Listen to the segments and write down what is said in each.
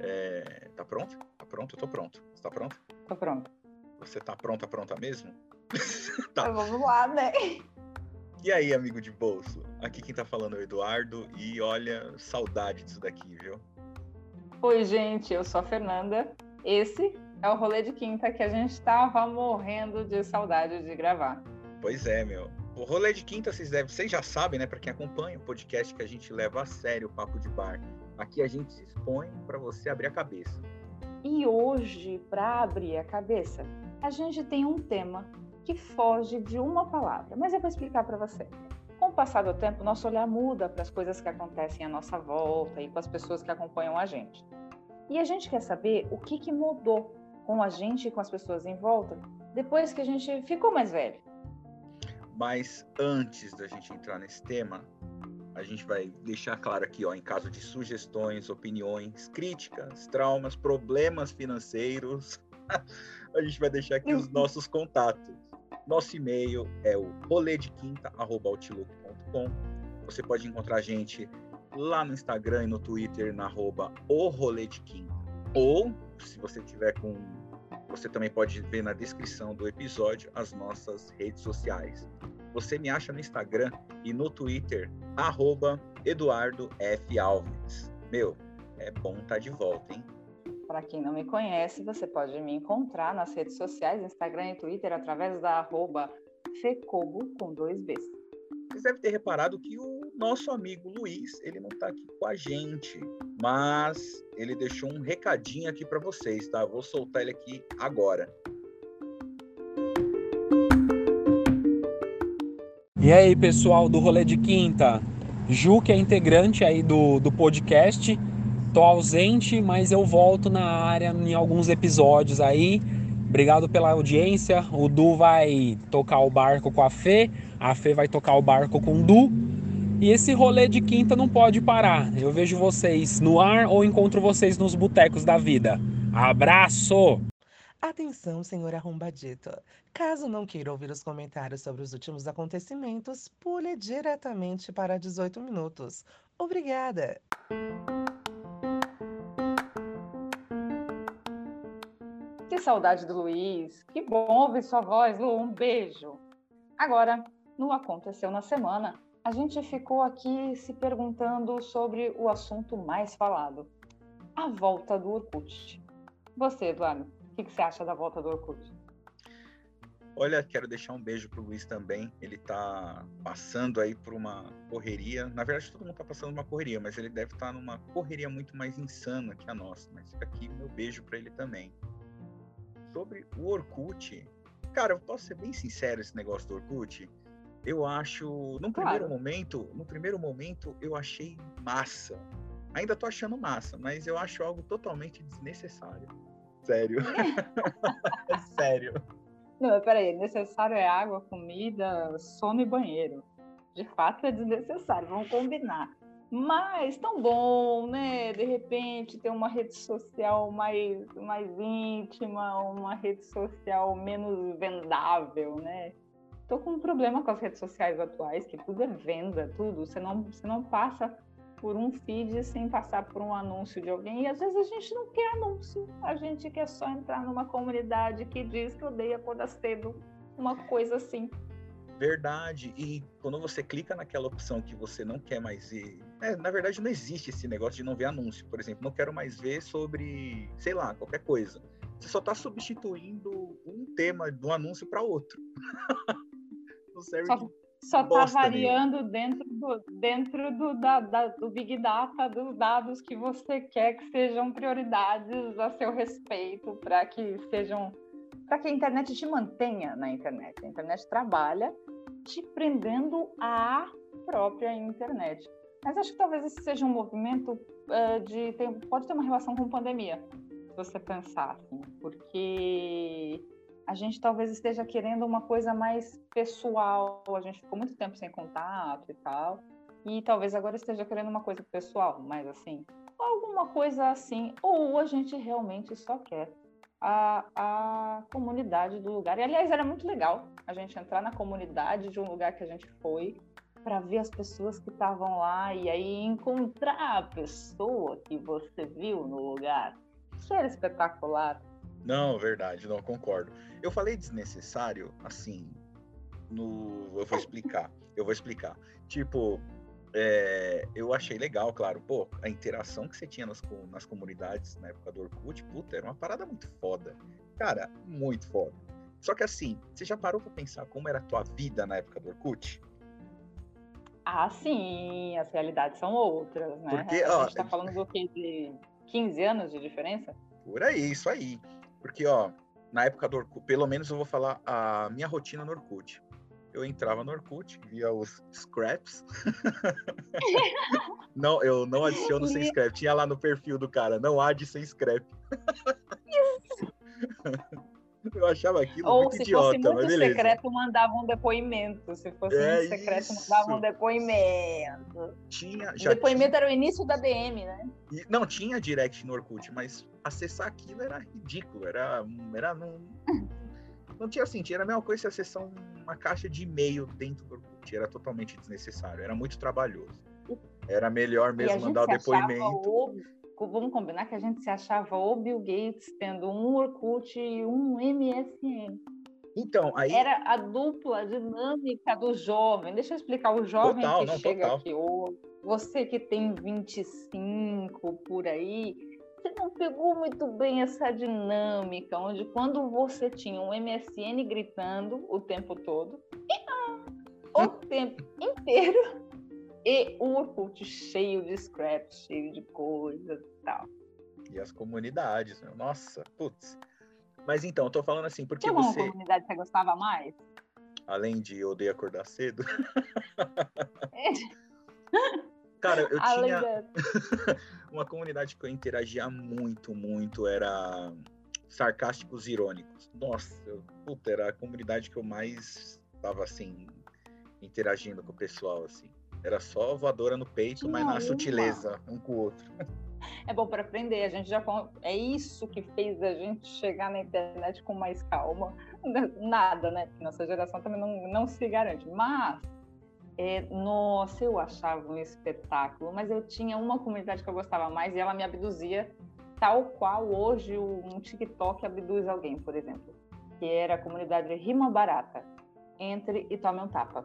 É, tá pronto? Tá pronto? Eu tô pronto. Você tá pronto? Tô pronto. Você tá pronta, pronta mesmo? tá. Vamos lá, né? E aí, amigo de bolso? Aqui quem tá falando é o Eduardo e olha, saudade disso daqui, viu? Oi, gente, eu sou a Fernanda. Esse é o rolê de quinta que a gente tava morrendo de saudade de gravar. Pois é, meu. O rolê de quinta, vocês, devem, vocês já sabem, né? Para quem acompanha o podcast que a gente leva a sério o papo de bar. Aqui a gente se expõe para você abrir a cabeça. E hoje, para abrir a cabeça, a gente tem um tema que foge de uma palavra, mas eu vou explicar para você. Com o passar do tempo, nosso olhar muda para as coisas que acontecem à nossa volta e com as pessoas que acompanham a gente. E a gente quer saber o que, que mudou com a gente e com as pessoas em volta depois que a gente ficou mais velho. Mas antes da gente entrar nesse tema, a gente vai deixar claro aqui, ó, em caso de sugestões, opiniões, críticas, traumas, problemas financeiros, a gente vai deixar aqui os nossos contatos. Nosso e-mail é o roledequinta.outlook.com. Você pode encontrar a gente lá no Instagram e no Twitter na arroba o rolê de quinta. Ou, se você tiver com. Você também pode ver na descrição do episódio as nossas redes sociais. Você me acha no Instagram e no Twitter, arroba Eduardo F. Alves. Meu, é bom estar tá de volta, hein? Para quem não me conhece, você pode me encontrar nas redes sociais, Instagram e Twitter, através da arroba Fecobo com dois Bs. Vocês devem ter reparado que o nosso amigo Luiz, ele não está aqui com a gente, mas ele deixou um recadinho aqui para vocês, tá? Vou soltar ele aqui agora. E aí, pessoal do Rolê de Quinta? Ju, que é integrante aí do, do podcast. Tô ausente, mas eu volto na área em alguns episódios aí. Obrigado pela audiência. O Du vai tocar o barco com a Fê, a Fê vai tocar o barco com o Du. E esse rolê de quinta não pode parar. Eu vejo vocês no ar ou encontro vocês nos botecos da vida. Abraço! Atenção, senhor arrombadito. Caso não queira ouvir os comentários sobre os últimos acontecimentos, pule diretamente para 18 minutos. Obrigada! Que saudade do Luiz! Que bom ouvir sua voz, Lu! Um beijo! Agora, no Aconteceu na Semana, a gente ficou aqui se perguntando sobre o assunto mais falado: a volta do Orkut. Você, Eduardo, o que, que você acha da volta do Orkut? Olha, quero deixar um beijo pro Luiz também. Ele tá passando aí por uma correria. Na verdade, todo mundo tá passando uma correria, mas ele deve estar tá numa correria muito mais insana que a nossa. Mas fica aqui meu beijo para ele também. Sobre o Orkut, cara, eu posso ser bem sincero esse negócio do Orkut. Eu acho, num claro. primeiro momento, no primeiro momento eu achei massa. Ainda tô achando massa, mas eu acho algo totalmente desnecessário. Sério. Sério. Não, peraí, necessário é água, comida, sono e banheiro. De fato é desnecessário, vamos combinar. Mas tão bom, né? De repente ter uma rede social mais, mais íntima, uma rede social menos vendável, né? Tô com um problema com as redes sociais atuais, que tudo é venda, tudo. Você não, você não passa por um feed sem passar por um anúncio de alguém. E às vezes a gente não quer anúncio, a gente quer só entrar numa comunidade que diz que odeia acordar cedo, uma coisa assim. Verdade. E quando você clica naquela opção que você não quer mais ver. É, na verdade, não existe esse negócio de não ver anúncio. Por exemplo, não quero mais ver sobre, sei lá, qualquer coisa. Você só está substituindo um tema do anúncio para outro. só, só está variando dentro do, dentro do, da, da, do Big Data, dos dados que você quer que sejam prioridades a seu respeito, para que sejam. para que a internet te mantenha na internet. A internet trabalha te prendendo à própria internet. Mas acho que talvez esse seja um movimento uh, de. Tem, pode ter uma relação com pandemia, se você pensar, assim, porque a gente talvez esteja querendo uma coisa mais pessoal. A gente ficou muito tempo sem contato e tal. E talvez agora esteja querendo uma coisa pessoal, mais assim. Alguma coisa assim. Ou a gente realmente só quer a, a comunidade do lugar. E, aliás, era muito legal a gente entrar na comunidade de um lugar que a gente foi para ver as pessoas que estavam lá e aí encontrar a pessoa que você viu no lugar. Isso era espetacular. Não, verdade, não concordo. Eu falei desnecessário, assim, no, eu vou explicar. eu vou explicar. Tipo, é, eu achei legal, claro, pô, a interação que você tinha nas, nas comunidades na época do Orkut, puta, era uma parada muito foda. Cara, muito foda. Só que assim, você já parou pra pensar como era a tua vida na época do Orkut? Ah, sim, as realidades são outras, né? Porque, a gente tá falando do quê? De 15 anos de diferença? Por aí, isso aí. Porque, ó, na época do Orkut, pelo menos eu vou falar a minha rotina no Orkut. Eu entrava no Orkut, via os scraps. não, eu não adiciono sem scrap. Tinha lá no perfil do cara, não há de sem scrap. Eu achava aquilo Ou muito idiota, se fosse muito secreto, mandava um depoimento. Se fosse é muito secreto, isso. mandava um depoimento. Tinha, já o depoimento tinha... era o início da DM, né? E, não, tinha direct no Orkut, mas acessar aquilo era ridículo. Era, era não, não tinha sentido. Era a mesma coisa se acessar uma caixa de e-mail dentro do Orkut. Era totalmente desnecessário. Era muito trabalhoso. Era melhor mesmo mandar o depoimento vamos combinar que a gente se achava o Bill Gates tendo um Orkut e um MSN. Então, aí... Era a dupla dinâmica do jovem. Deixa eu explicar o jovem total, que não, chega total. aqui hoje. Você que tem 25 por aí, você não pegou muito bem essa dinâmica, onde quando você tinha um MSN gritando o tempo todo, o tempo inteiro, e o Orkut cheio de scraps, cheio de coisas e tal. E as comunidades, meu. Nossa, putz. Mas então, eu tô falando assim, porque Tinha você... Tinha comunidade que você gostava mais? Além de odeio acordar cedo? Cara, eu Além tinha uma comunidade que eu interagia muito, muito, era sarcásticos irônicos. Nossa, eu, puta, era a comunidade que eu mais tava assim interagindo com o pessoal assim. Era só voadora no peito, mas na sutileza, um com o outro. É bom para aprender. A gente já é isso que fez a gente chegar na internet com mais calma. Nada, né? Porque nossa geração também não, não se garante. Mas é, nossa, eu achava um espetáculo, mas eu tinha uma comunidade que eu gostava mais e ela me abduzia, tal qual hoje um TikTok abduz alguém, por exemplo, que era a comunidade Rima Barata. Entre e tome um tapa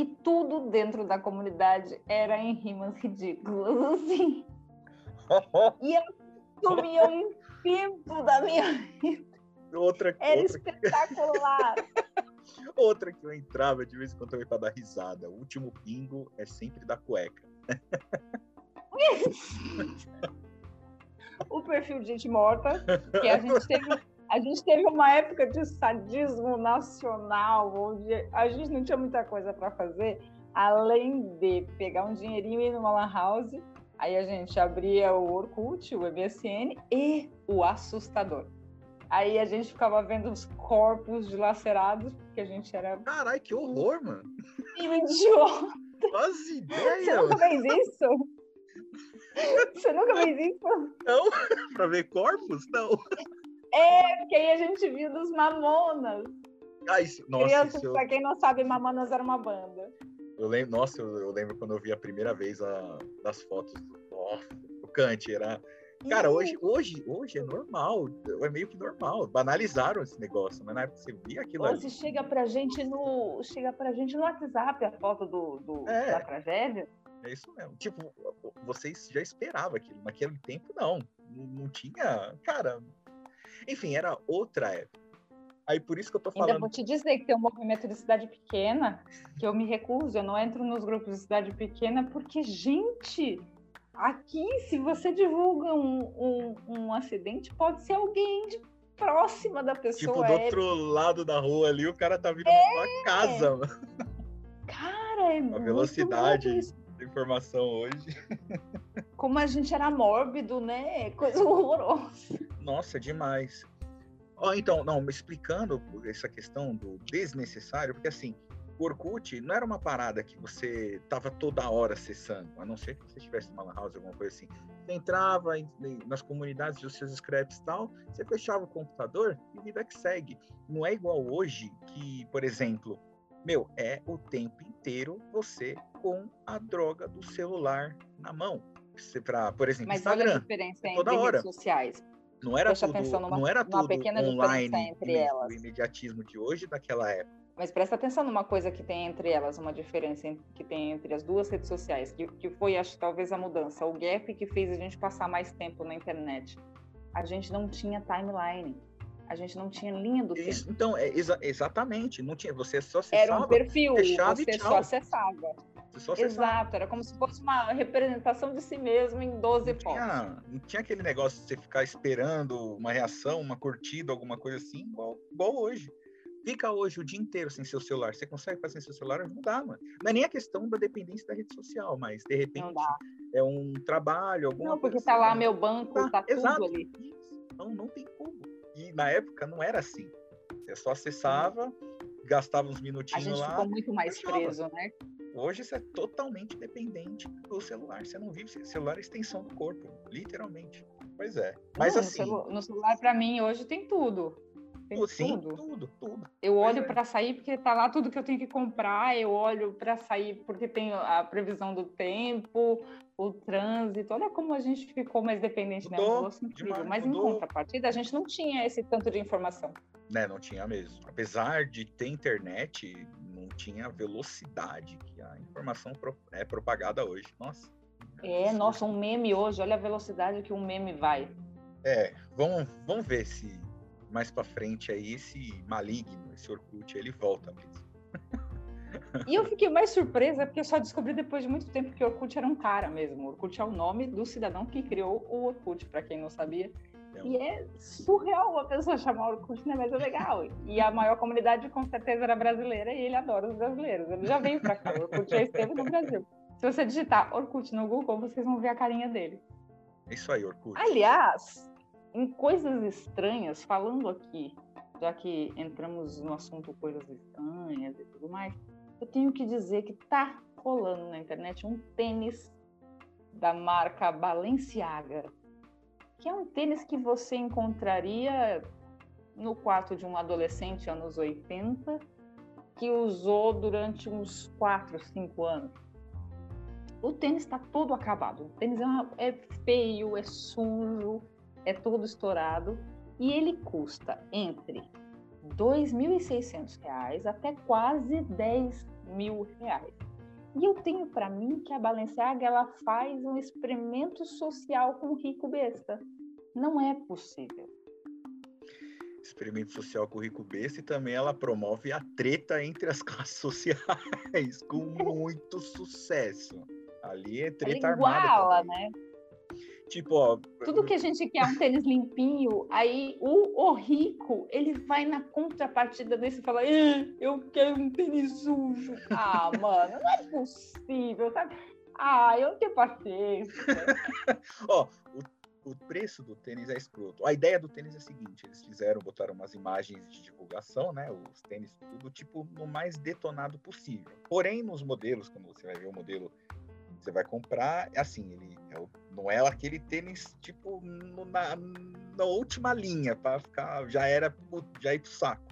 e tudo dentro da comunidade era em rimas ridículas, assim. e eu sumia um tempo da minha vida. Outra, era outra... espetacular. outra que eu entrava de vez em quando também para dar risada. O último pingo é sempre da cueca. o perfil de gente morta, que a gente teve a gente teve uma época de sadismo nacional, onde a gente não tinha muita coisa para fazer, além de pegar um dinheirinho e ir numa lan house. Aí a gente abria o Orkut, o MSN e o assustador. Aí a gente ficava vendo os corpos dilacerados, porque a gente era. Caralho, que horror, mano! E um idiota! As ideias! Você nunca fez isso? Você nunca fez isso? Não, pra ver corpos? Não. É, porque aí a gente viu dos Mamonas. Ah, isso, nossa, Crianças, eu... pra quem não sabe, Mamonas era uma banda. Eu lembro, nossa, eu, eu lembro quando eu vi a primeira vez a, das fotos do, do Kant, era... Cara, hoje, hoje, hoje é normal, é meio que normal. Banalizaram esse negócio, mas na época você via aquilo hoje ali. chega pra gente no. Chega pra gente no WhatsApp a foto do, do é, da tragédia. É isso mesmo. Tipo, vocês já esperavam aquilo. Naquele tempo, não. Não, não tinha. Cara, enfim, era outra época. Aí por isso que eu tô falando. Ainda vou te dizer que tem um movimento de cidade pequena que eu me recuso, eu não entro nos grupos de cidade pequena, porque, gente, aqui, se você divulga um, um, um acidente, pode ser alguém de próxima da pessoa. Tipo, do é... outro lado da rua ali, o cara tá vindo é... sua casa, mano. Cara, é A velocidade da informação hoje. Como a gente era mórbido, né? Coisa horrorosa. Nossa, demais. Ó, então, não, explicando essa questão do desnecessário, porque assim, o Orkut não era uma parada que você tava toda hora acessando, a não ser que você tivesse uma lan house, alguma coisa assim. Você entrava em, nas comunidades dos seus scraps e tal, você fechava o computador e vida que segue. Não é igual hoje que, por exemplo, Meu, é o tempo inteiro você com a droga do celular na mão. Pra, por exemplo, Mas Instagram. olha a diferença é entre hora. redes sociais. Não era Presta tudo, atenção numa- não era tudo pequena online, diferença entre o elas. imediatismo de hoje daquela época. Mas presta atenção numa coisa que tem entre elas, uma diferença en- que tem entre as duas redes sociais, que, que foi, acho, talvez a mudança, o gap que fez a gente passar mais tempo na internet. A gente não tinha timeline, a gente não tinha linha do tempo. Então, é exa- exatamente, não tinha, você só Era um acessava, perfil, você só acessava. Exato, era como se fosse uma representação de si mesmo em 12 Não tinha, não tinha aquele negócio de você ficar esperando uma reação, uma curtida, alguma coisa assim, igual, igual hoje. Fica hoje o dia inteiro sem seu celular. Você consegue fazer sem seu celular? Não dá, mano. Não é nem a questão da dependência da rede social, mas de repente é um trabalho, alguma Não, porque coisa tá assim, lá né? meu banco, Tá, tá tudo exato. ali. Não, não tem como. E na época não era assim. Você só acessava, gastava uns A minutinhos gente lá. ficou muito mais preso, né? Hoje você é totalmente dependente do celular. Você não vive. Celular é extensão do corpo, literalmente. Pois é. Mas Não, assim. No, celu- no celular, para mim, hoje tem tudo. Tem Sim, tudo. tudo, tudo. Eu olho é. para sair porque tá lá tudo que eu tenho que comprar. Eu olho para sair porque tem a previsão do tempo, o trânsito. Olha como a gente ficou mais dependente, né? Mudou demais, Mas em mudou. contrapartida, a gente não tinha esse tanto de informação. Né, não tinha mesmo. Apesar de ter internet, tinha a velocidade que a informação pro- é propagada hoje. Nossa. É, nossa, um meme hoje, olha a velocidade que um meme vai. É, vamos, vamos ver se mais pra frente aí esse maligno, esse Orkut, ele volta mesmo. E eu fiquei mais surpresa porque eu só descobri depois de muito tempo que o Orkut era um cara mesmo. O Orkut é o nome do cidadão que criou o Orkut, para quem não sabia. É E é surreal uma pessoa chamar Orkut, né? Mas é legal. E a maior comunidade com certeza era brasileira e ele adora os brasileiros. Ele já veio para cá, o Orkut já esteve no Brasil. Se você digitar Orkut no Google, vocês vão ver a carinha dele. É isso aí, Orkut. Aliás, em coisas estranhas, falando aqui, já que entramos no assunto coisas estranhas e tudo mais, eu tenho que dizer que tá rolando na internet um tênis da marca Balenciaga, que é um tênis que você encontraria no quarto de um adolescente anos 80 que usou durante uns 4, 5 anos. O tênis está todo acabado. O tênis é, uma- é feio, é sujo, é todo estourado. E ele custa entre 2.600 reais até quase 10 mil reais. E eu tenho para mim que a Balenciaga ela faz um experimento social com o rico besta. Não é possível. Experimento social com o Rico Besta e também ela promove a treta entre as classes sociais com muito sucesso. Ali é Ela treta armada. iguala, também. né? Tipo, ó, Tudo que a gente quer é um tênis limpinho, aí o, o rico, ele vai na contrapartida desse e fala, "Ah, eu quero um tênis sujo. Ah, mano, não é possível, sabe? Ah, eu não tenho paciência. Ó, o, o preço do tênis é escroto. A ideia do tênis é a seguinte: eles fizeram, botaram umas imagens de divulgação, né? Os tênis, tudo tipo no mais detonado possível. Porém, nos modelos, quando você vai ver o modelo você vai comprar, é assim, ele é o- não é aquele tênis tipo no- na, na última linha, para ficar. Já era já ir pro saco.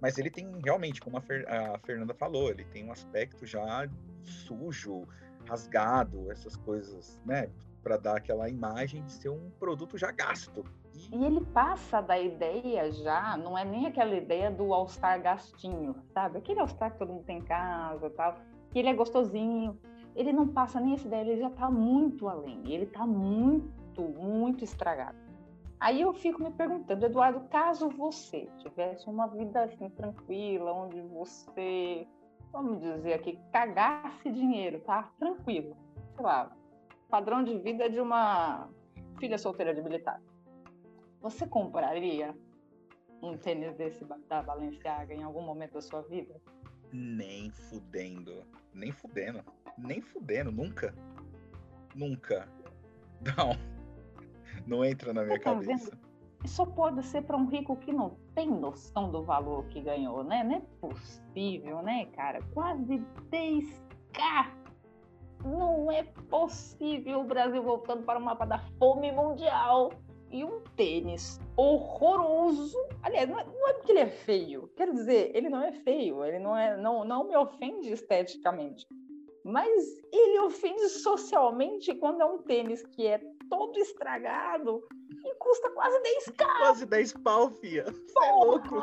Mas ele tem realmente, como a, Fer- a Fernanda falou, ele tem um aspecto já sujo, rasgado, essas coisas, né? Para dar aquela imagem de ser um produto já gasto. E ele passa da ideia já, não é nem aquela ideia do All-Star gastinho, sabe? Aquele All-Star que todo mundo tem em casa tal, que ele é gostosinho. Ele não passa nem essa ideia, ele já tá muito além. Ele tá muito, muito estragado. Aí eu fico me perguntando, Eduardo, caso você tivesse uma vida assim tranquila, onde você, vamos dizer aqui, cagasse dinheiro, tá? Tranquilo. Sei lá, padrão de vida de uma filha solteira de militar. Você compraria um tênis desse da Balenciaga em algum momento da sua vida? nem fudendo. Nem fudendo. Nem fudendo, nunca. Nunca. Não. Não entra na minha tá cabeça. Só pode ser para um rico que não tem noção do valor que ganhou, né? Não é possível, né, cara? Quase 10k. Não é possível o Brasil voltando para o mapa da fome mundial e um tênis horroroso. Aliás, não é, não é, porque ele é feio. Quero dizer, ele não é feio, ele não é, não, não me ofende esteticamente. Mas ele ofende socialmente quando é um tênis que é todo estragado e custa quase 10 k. Quase 10 pau, fia. Você é louco.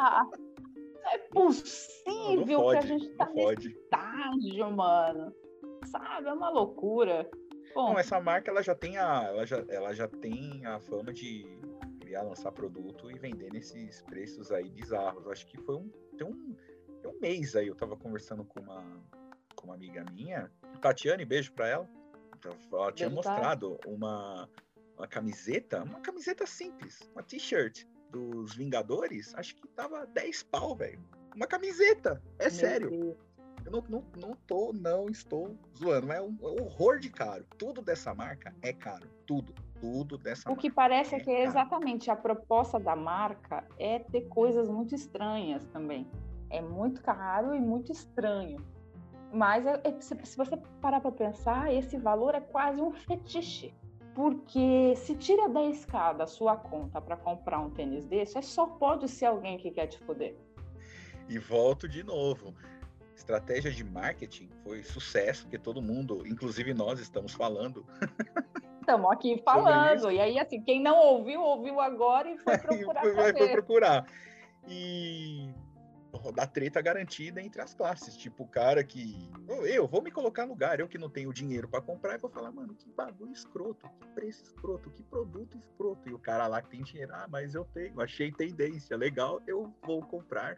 É possível não, não pode, que a gente tá nesse estágio, mano. Sabe? É uma loucura. Bom, não, essa marca ela já tem a, ela já, ela já tem a fama de criar, lançar produto e vender nesses preços aí bizarros. Acho que foi um tem um, tem um mês aí eu tava conversando com uma com uma amiga minha, Tatiane, beijo para ela. Ela tinha mostrado uma uma camiseta, uma camiseta simples, uma t-shirt dos Vingadores, acho que tava 10 pau, velho. Uma camiseta, é Meu sério. Deus. Eu não, não, não tô, não estou zoando, é um, é um horror de caro. Tudo dessa marca é caro. Tudo. Tudo dessa O que parece é, que é exatamente a proposta da marca é ter coisas muito estranhas também. É muito caro e muito estranho. Mas é, é, se, você parar para pensar, esse valor é quase um fetiche. Porque se tira 10k da sua conta para comprar um tênis desse, é só pode ser alguém que quer te foder. E volto de novo estratégia de marketing foi sucesso, porque todo mundo, inclusive nós, estamos falando. Estamos aqui falando. E aí, assim, quem não ouviu, ouviu agora e foi procurar. foi, saber. foi procurar. E da treta garantida entre as classes. Tipo, o cara que. Eu vou me colocar no lugar, eu que não tenho dinheiro para comprar, e vou falar, mano, que bagulho escroto, que preço escroto, que produto escroto. E o cara lá que tem dinheiro, ah, mas eu tenho, achei tendência, legal, eu vou comprar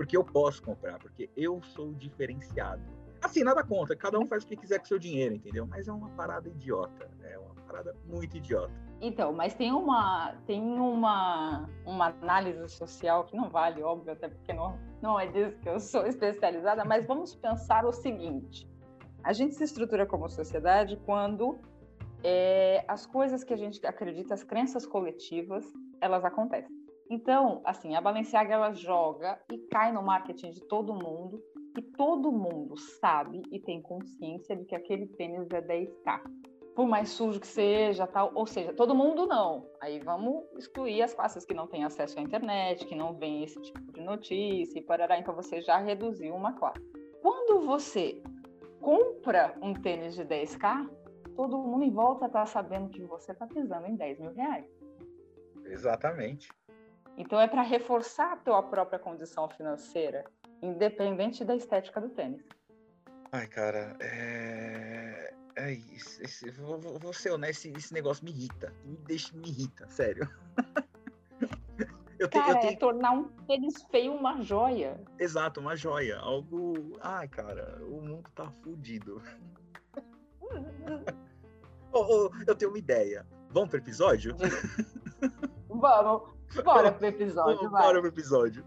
porque eu posso comprar, porque eu sou diferenciado. Assim, nada contra, cada um faz o que quiser com seu dinheiro, entendeu? Mas é uma parada idiota, é uma parada muito idiota. Então, mas tem uma tem uma, uma análise social que não vale, óbvio, até porque não, não é disso que eu sou especializada, mas vamos pensar o seguinte: a gente se estrutura como sociedade quando é, as coisas que a gente acredita, as crenças coletivas, elas acontecem. Então, assim, a Balenciaga ela joga e cai no marketing de todo mundo e todo mundo sabe e tem consciência de que aquele tênis é 10k. Por mais sujo que seja, tal, ou seja, todo mundo não. Aí vamos excluir as classes que não têm acesso à internet, que não veem esse tipo de notícia e parará. Então você já reduziu uma classe. Quando você compra um tênis de 10k, todo mundo em volta está sabendo que você está pisando em 10 mil reais. Exatamente. Então é para reforçar a tua própria condição financeira, independente da estética do tênis. Ai, cara, é. É isso. Esse, vou, vou ser honesto, esse, esse negócio me irrita. Me deixa, me irrita, sério. Eu cara, eu tenho... é tornar um tênis feio uma joia. Exato, uma joia. Algo. Ai, cara, o mundo tá fudido. oh, oh, eu tenho uma ideia. Vamos pro episódio? Vamos. Bora pro episódio, vai. Bora pro episódio.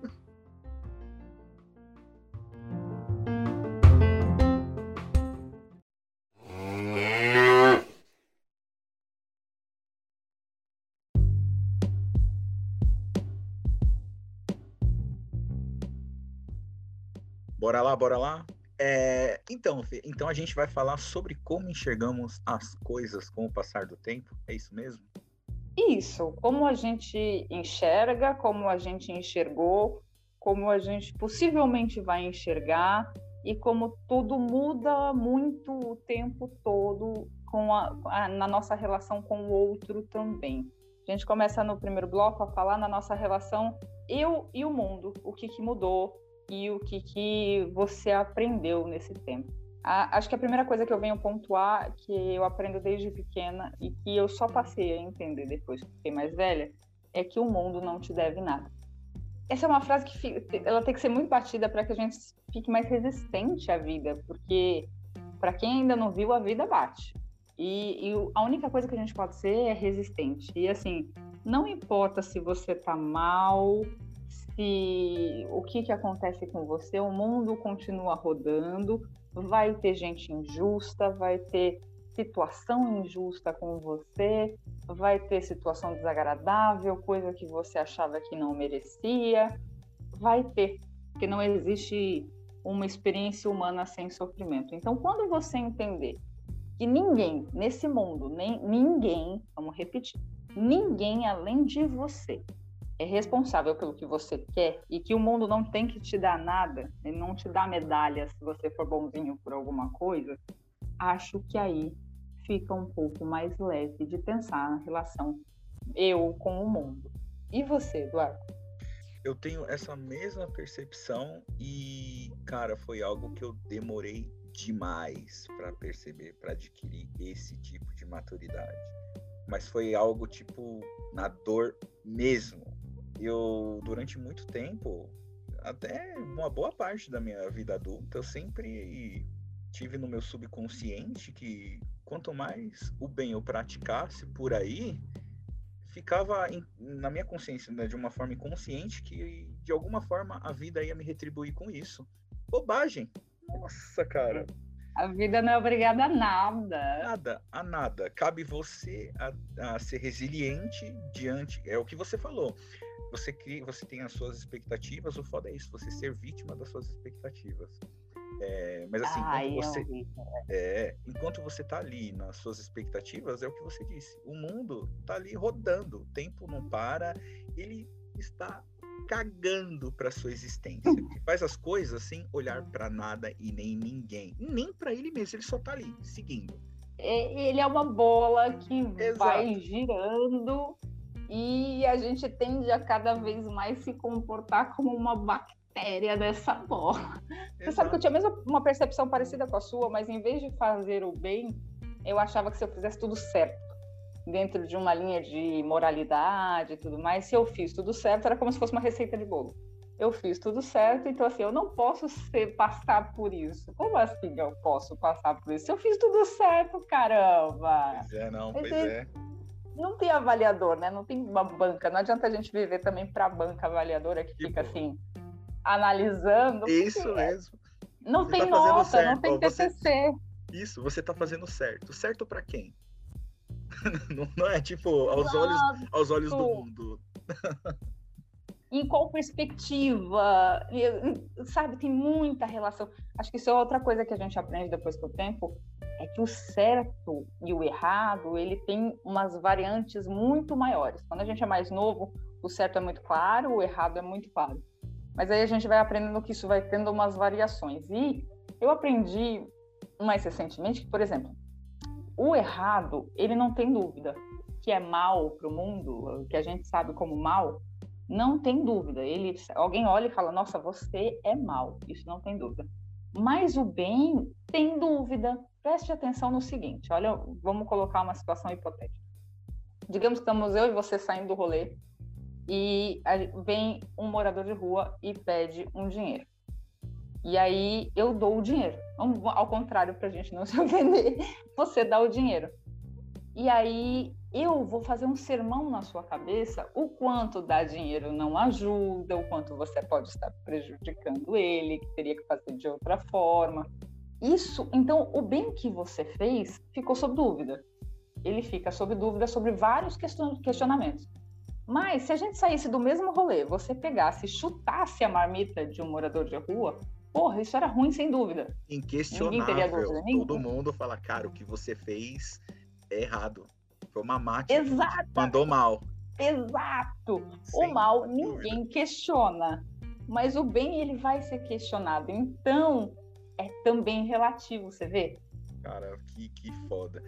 Bora lá, bora lá. É, então, Fê, então a gente vai falar sobre como enxergamos as coisas com o passar do tempo. É isso mesmo? Isso, como a gente enxerga, como a gente enxergou, como a gente possivelmente vai enxergar e como tudo muda muito o tempo todo com a, a, na nossa relação com o outro também. A gente começa no primeiro bloco a falar na nossa relação eu e o mundo, o que, que mudou e o que, que você aprendeu nesse tempo. A, acho que a primeira coisa que eu venho pontuar, que eu aprendo desde pequena e que eu só passei a entender depois que fiquei mais velha, é que o mundo não te deve nada. Essa é uma frase que fica, ela tem que ser muito batida para que a gente fique mais resistente à vida, porque para quem ainda não viu, a vida bate. E, e, a única coisa que a gente pode ser é resistente. E assim, não importa se você tá mal, se o que, que acontece com você, o mundo continua rodando, vai ter gente injusta, vai ter situação injusta com você, vai ter situação desagradável, coisa que você achava que não merecia, vai ter, porque não existe uma experiência humana sem sofrimento. Então, quando você entender que ninguém nesse mundo, nem ninguém, vamos repetir, ninguém além de você é responsável pelo que você quer e que o mundo não tem que te dar nada, ele não te dá medalha se você for bonzinho por alguma coisa, acho que aí fica um pouco mais leve de pensar na relação eu com o mundo. E você, Eduardo? Eu tenho essa mesma percepção e, cara, foi algo que eu demorei demais para perceber, para adquirir esse tipo de maturidade. Mas foi algo tipo na dor mesmo. Eu durante muito tempo, até uma boa parte da minha vida adulta, eu sempre tive no meu subconsciente que quanto mais o bem eu praticasse por aí, ficava em, na minha consciência, né, de uma forma inconsciente, que de alguma forma a vida ia me retribuir com isso. Bobagem. Nossa, cara. A vida não é obrigada a nada. Nada, a nada. Cabe você a, a ser resiliente diante. É o que você falou. Você cria, você tem as suas expectativas. O foda é isso, você ser vítima das suas expectativas. É, mas assim, Ai, enquanto você, é, enquanto você tá ali nas suas expectativas, é o que você disse. O mundo tá ali rodando, o tempo não para, ele está cagando para sua existência. Ele faz as coisas sem olhar para nada e nem ninguém, nem para ele mesmo. Ele só tá ali seguindo. É, ele é uma bola que Exato. vai girando e a gente tende a cada vez mais se comportar como uma bactéria dessa bola. Você sabe que eu tinha mesmo uma percepção parecida com a sua, mas em vez de fazer o bem, eu achava que se eu fizesse tudo certo, dentro de uma linha de moralidade e tudo mais, se eu fiz tudo certo, era como se fosse uma receita de bolo. Eu fiz tudo certo, então assim, eu não posso ser, passar por isso. Como assim eu posso passar por isso? Eu fiz tudo certo, caramba! Pois é, não, pois é. é. Não tem avaliador, né? Não tem uma banca. Não adianta a gente viver também para a banca avaliadora que fica assim, analisando. Isso mesmo. Não você tem tá nota, certo. não tem TCC. Você... Isso, você tá fazendo certo. Certo para quem? não é tipo aos olhos, aos olhos do mundo. em qual perspectiva? Sabe, tem muita relação. Acho que isso é outra coisa que a gente aprende depois com o tempo, é que o certo e o errado, ele tem umas variantes muito maiores. Quando a gente é mais novo, o certo é muito claro, o errado é muito claro. Mas aí a gente vai aprendendo que isso vai tendo umas variações. E eu aprendi mais recentemente que, por exemplo, o errado, ele não tem dúvida que é mal para o mundo, que a gente sabe como mal, não tem dúvida. Ele, alguém olha e fala: "Nossa, você é mal". Isso não tem dúvida. Mas o bem tem dúvida. Preste atenção no seguinte, olha, vamos colocar uma situação hipotética. Digamos que estamos eu e você saindo do rolê e vem um morador de rua e pede um dinheiro. E aí eu dou o dinheiro. Ao contrário, para a gente não se ofender, você dá o dinheiro. E aí eu vou fazer um sermão na sua cabeça o quanto dar dinheiro não ajuda, o quanto você pode estar prejudicando ele, que teria que fazer de outra forma. Isso, então, o bem que você fez ficou sob dúvida. Ele fica sob dúvida sobre vários questionamentos. Mas se a gente saísse do mesmo rolê, você pegasse e chutasse a marmita de um morador de rua, porra, isso era ruim sem dúvida. Inquestionável. Todo mundo fala, cara, o que você fez é errado. Foi uma máquina. Exato. Mandou mal. Exato. Sem o mal dúvida. ninguém questiona. Mas o bem ele vai ser questionado. Então, é também relativo, você vê? Cara, que, que foda.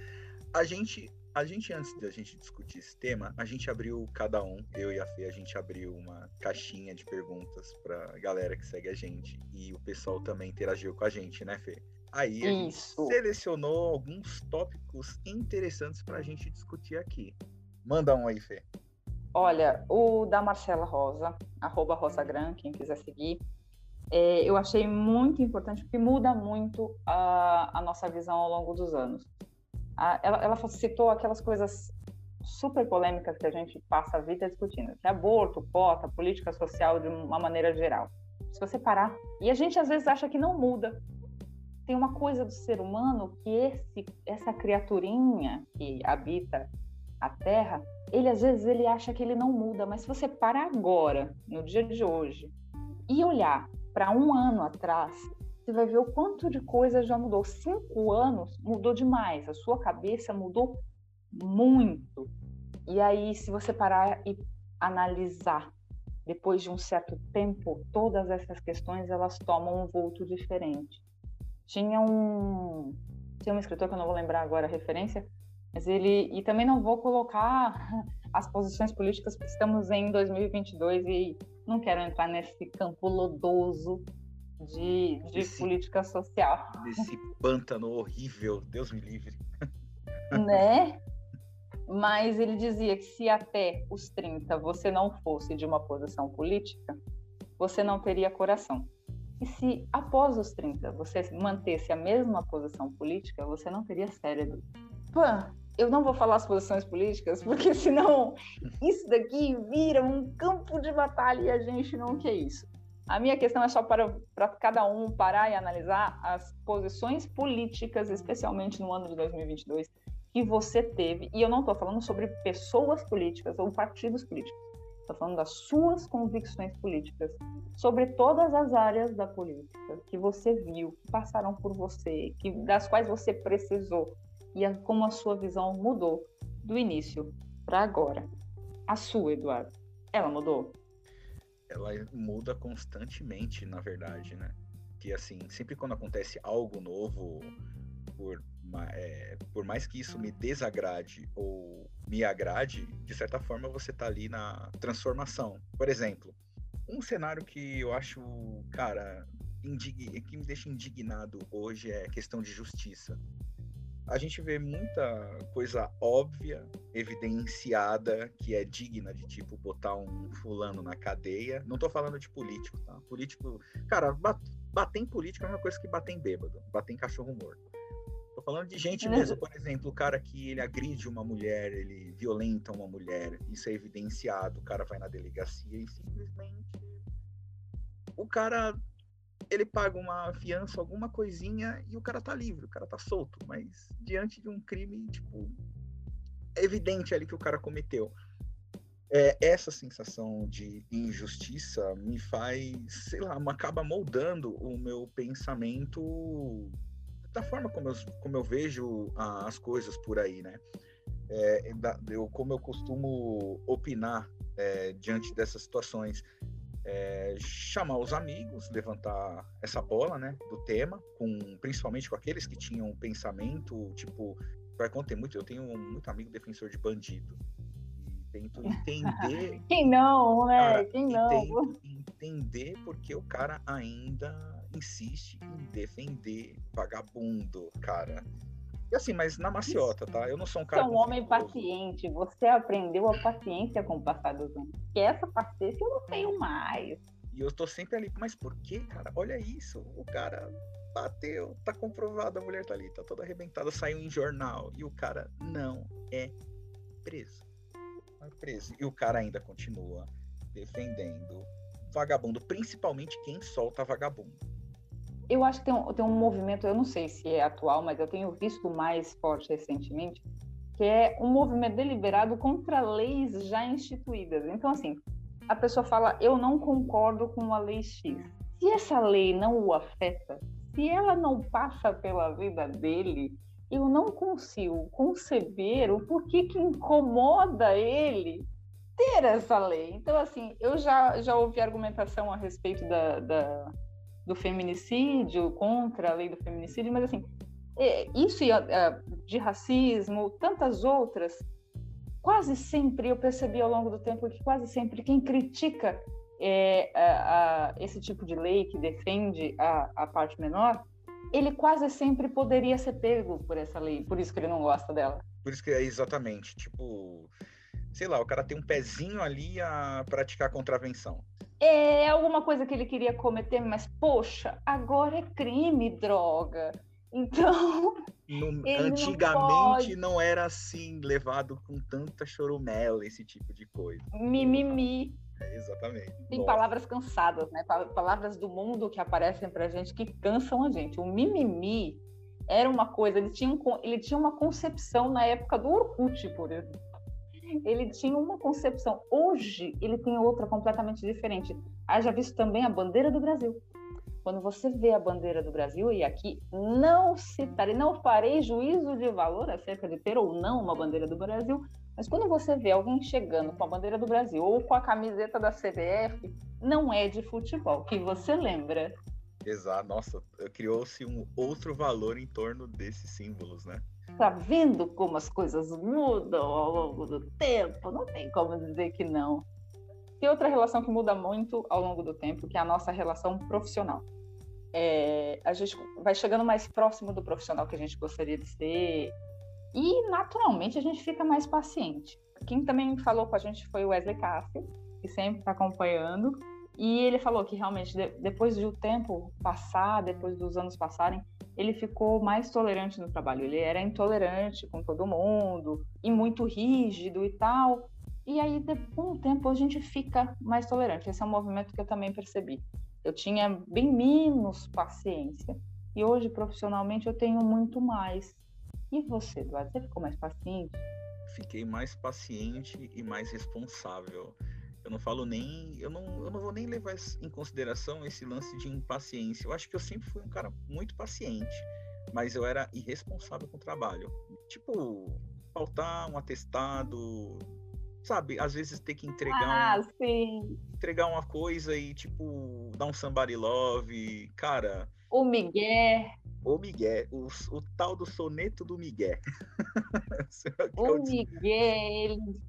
A gente a gente, antes da gente discutir esse tema, a gente abriu cada um, eu e a Fê, a gente abriu uma caixinha de perguntas pra galera que segue a gente. E o pessoal também interagiu com a gente, né, Fê? Aí a Isso. gente selecionou alguns tópicos interessantes pra gente discutir aqui. Manda um aí, Fê. Olha, o da Marcela Rosa, arroba Rosa Gran, quem quiser seguir, é, eu achei muito importante, porque muda muito a, a nossa visão ao longo dos anos ela, ela citou aquelas coisas super polêmicas que a gente passa a vida discutindo, que é aborto, cota, política social de uma maneira geral. Se você parar, e a gente às vezes acha que não muda. Tem uma coisa do ser humano que esse, essa criaturinha que habita a Terra, ele às vezes ele acha que ele não muda, mas se você parar agora, no dia de hoje, e olhar para um ano atrás, você vai ver o quanto de coisa já mudou. Cinco anos mudou demais, a sua cabeça mudou muito. E aí, se você parar e analisar, depois de um certo tempo, todas essas questões elas tomam um vulto diferente. Tinha um, tinha um escritor que eu não vou lembrar agora a referência, mas ele e também não vou colocar as posições políticas porque estamos em 2022 e não quero entrar nesse campo lodoso de, de esse, política social. Desse pântano horrível, Deus me livre. Né? Mas ele dizia que se até os 30 você não fosse de uma posição política, você não teria coração. E se após os 30 você mantesse a mesma posição política, você não teria cérebro. Pã, eu não vou falar as posições políticas, porque senão isso daqui vira um campo de batalha e a gente não quer isso. A minha questão é só para, para cada um parar e analisar as posições políticas, especialmente no ano de 2022, que você teve. E eu não estou falando sobre pessoas políticas ou partidos políticos. Estou falando das suas convicções políticas sobre todas as áreas da política que você viu, que passaram por você, que, das quais você precisou e a, como a sua visão mudou do início para agora. A sua, Eduardo, ela mudou? ela muda constantemente, na verdade, né? Que assim, sempre quando acontece algo novo, por, é, por mais que isso me desagrade ou me agrade, de certa forma você tá ali na transformação. Por exemplo, um cenário que eu acho, cara, indig... que me deixa indignado hoje é questão de justiça a gente vê muita coisa óbvia, evidenciada, que é digna de, tipo, botar um fulano na cadeia. Não tô falando de político, tá? Político. Cara, bater em político é uma coisa que bater em bêbado, bater em cachorro morto. Falando de gente mesmo, por exemplo, o cara que ele agride uma mulher, ele violenta uma mulher, isso é evidenciado, o cara vai na delegacia e simplesmente o cara ele paga uma fiança, alguma coisinha e o cara tá livre, o cara tá solto, mas diante de um crime, tipo, é evidente ali que o cara cometeu. É, essa sensação de injustiça me faz, sei lá, acaba moldando o meu pensamento da forma como eu, como eu vejo as coisas por aí, né? É, eu, como eu costumo opinar é, diante dessas situações é, chamar os amigos, levantar essa bola, né, do tema, com principalmente com aqueles que tinham um pensamento, tipo, vai conter muito, eu tenho muito amigo defensor de bandido e tento entender. Quem não, né? Cara, Quem não? Tento entender porque o cara ainda insiste em defender vagabundo, cara. E assim, mas na maciota, tá? Eu não sou um cara. Você é um homem paciente. Você aprendeu a paciência com o passar dos anos. Que essa paciência eu não tenho mais. E eu tô sempre ali, mas por que, cara? Olha isso. O cara bateu, tá comprovado, a mulher tá ali, tá toda arrebentada, saiu em jornal. E o cara não é preso. Não é preso. E o cara ainda continua defendendo vagabundo, principalmente quem solta vagabundo eu acho que tem um, tem um movimento, eu não sei se é atual, mas eu tenho visto mais forte recentemente, que é um movimento deliberado contra leis já instituídas. Então, assim, a pessoa fala, eu não concordo com a lei X. Se essa lei não o afeta, se ela não passa pela vida dele, eu não consigo conceber o porquê que incomoda ele ter essa lei. Então, assim, eu já, já ouvi argumentação a respeito da, da do feminicídio, contra a lei do feminicídio, mas assim, é, isso de racismo, tantas outras, quase sempre eu percebi ao longo do tempo que quase sempre quem critica é, a, a, esse tipo de lei que defende a, a parte menor, ele quase sempre poderia ser pego por essa lei, por isso que ele não gosta dela. Por isso que é exatamente, tipo, sei lá, o cara tem um pezinho ali a praticar contravenção. É alguma coisa que ele queria cometer, mas poxa, agora é crime, droga. Então. No, antigamente não, não, era assim, levado com tanta chorumela, esse tipo de coisa. Mimimi. É, exatamente. Tem Nossa. palavras cansadas, né? Palavras do mundo que aparecem pra gente que cansam a gente. O mimimi era uma coisa, ele tinha, um, ele tinha uma concepção na época do Orkut, por exemplo ele tinha uma concepção. Hoje, ele tem outra completamente diferente. Haja visto também a bandeira do Brasil. quando você vê a bandeira do Brasil, e aqui não citarei, não farei juízo de valor acerca de ter ou não uma bandeira do Brasil, mas quando você vê alguém chegando com a bandeira do Brasil ou com a camiseta da CBF, não é de futebol, que você lembra. Exato, nossa, criou-se um outro valor em torno desses símbolos, né? Tá vendo como as coisas mudam ao longo do tempo? Não tem como dizer que não. Tem outra relação que muda muito ao longo do tempo, que é a nossa relação profissional é, a gente vai chegando mais próximo do profissional que a gente gostaria de ser e naturalmente a gente fica mais paciente. Quem também falou com a gente foi o Wesley Cássio, que sempre está acompanhando, e ele falou que realmente depois do tempo passar, depois dos anos passarem, ele ficou mais tolerante no trabalho. Ele era intolerante com todo mundo e muito rígido e tal. E aí, com o tempo, a gente fica mais tolerante. Esse é um movimento que eu também percebi. Eu tinha bem menos paciência. E hoje, profissionalmente, eu tenho muito mais. E você, Eduardo, você ficou mais paciente? Fiquei mais paciente e mais responsável. Eu não falo nem. Eu não, eu não vou nem levar em consideração esse lance de impaciência. Eu acho que eu sempre fui um cara muito paciente, mas eu era irresponsável com o trabalho. Tipo, faltar um atestado, sabe, às vezes ter que entregar ah, um, entregar uma coisa e tipo dar um somebody love, cara. O Miguel. O Miguel, o, o tal do soneto do Miguel. o Miguel, ele,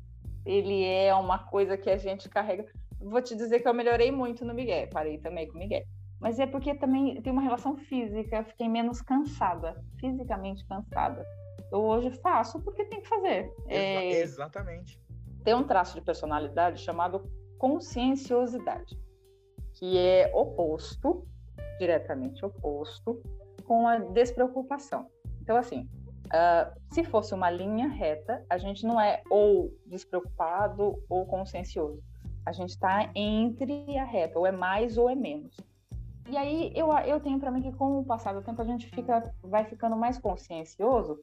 ele é uma coisa que a gente carrega. Vou te dizer que eu melhorei muito no Miguel, parei também com o Miguel. Mas é porque também tem uma relação física, fiquei menos cansada, fisicamente cansada. Eu hoje faço porque tem que fazer. É... Exatamente tem um traço de personalidade chamado conscienciosidade, que é oposto, diretamente oposto, com a despreocupação. Então, assim, uh, se fosse uma linha reta, a gente não é ou despreocupado ou consciencioso. A gente está entre a reta, ou é mais ou é menos. E aí eu, eu tenho para mim que com o passar do tempo a gente fica, vai ficando mais consciencioso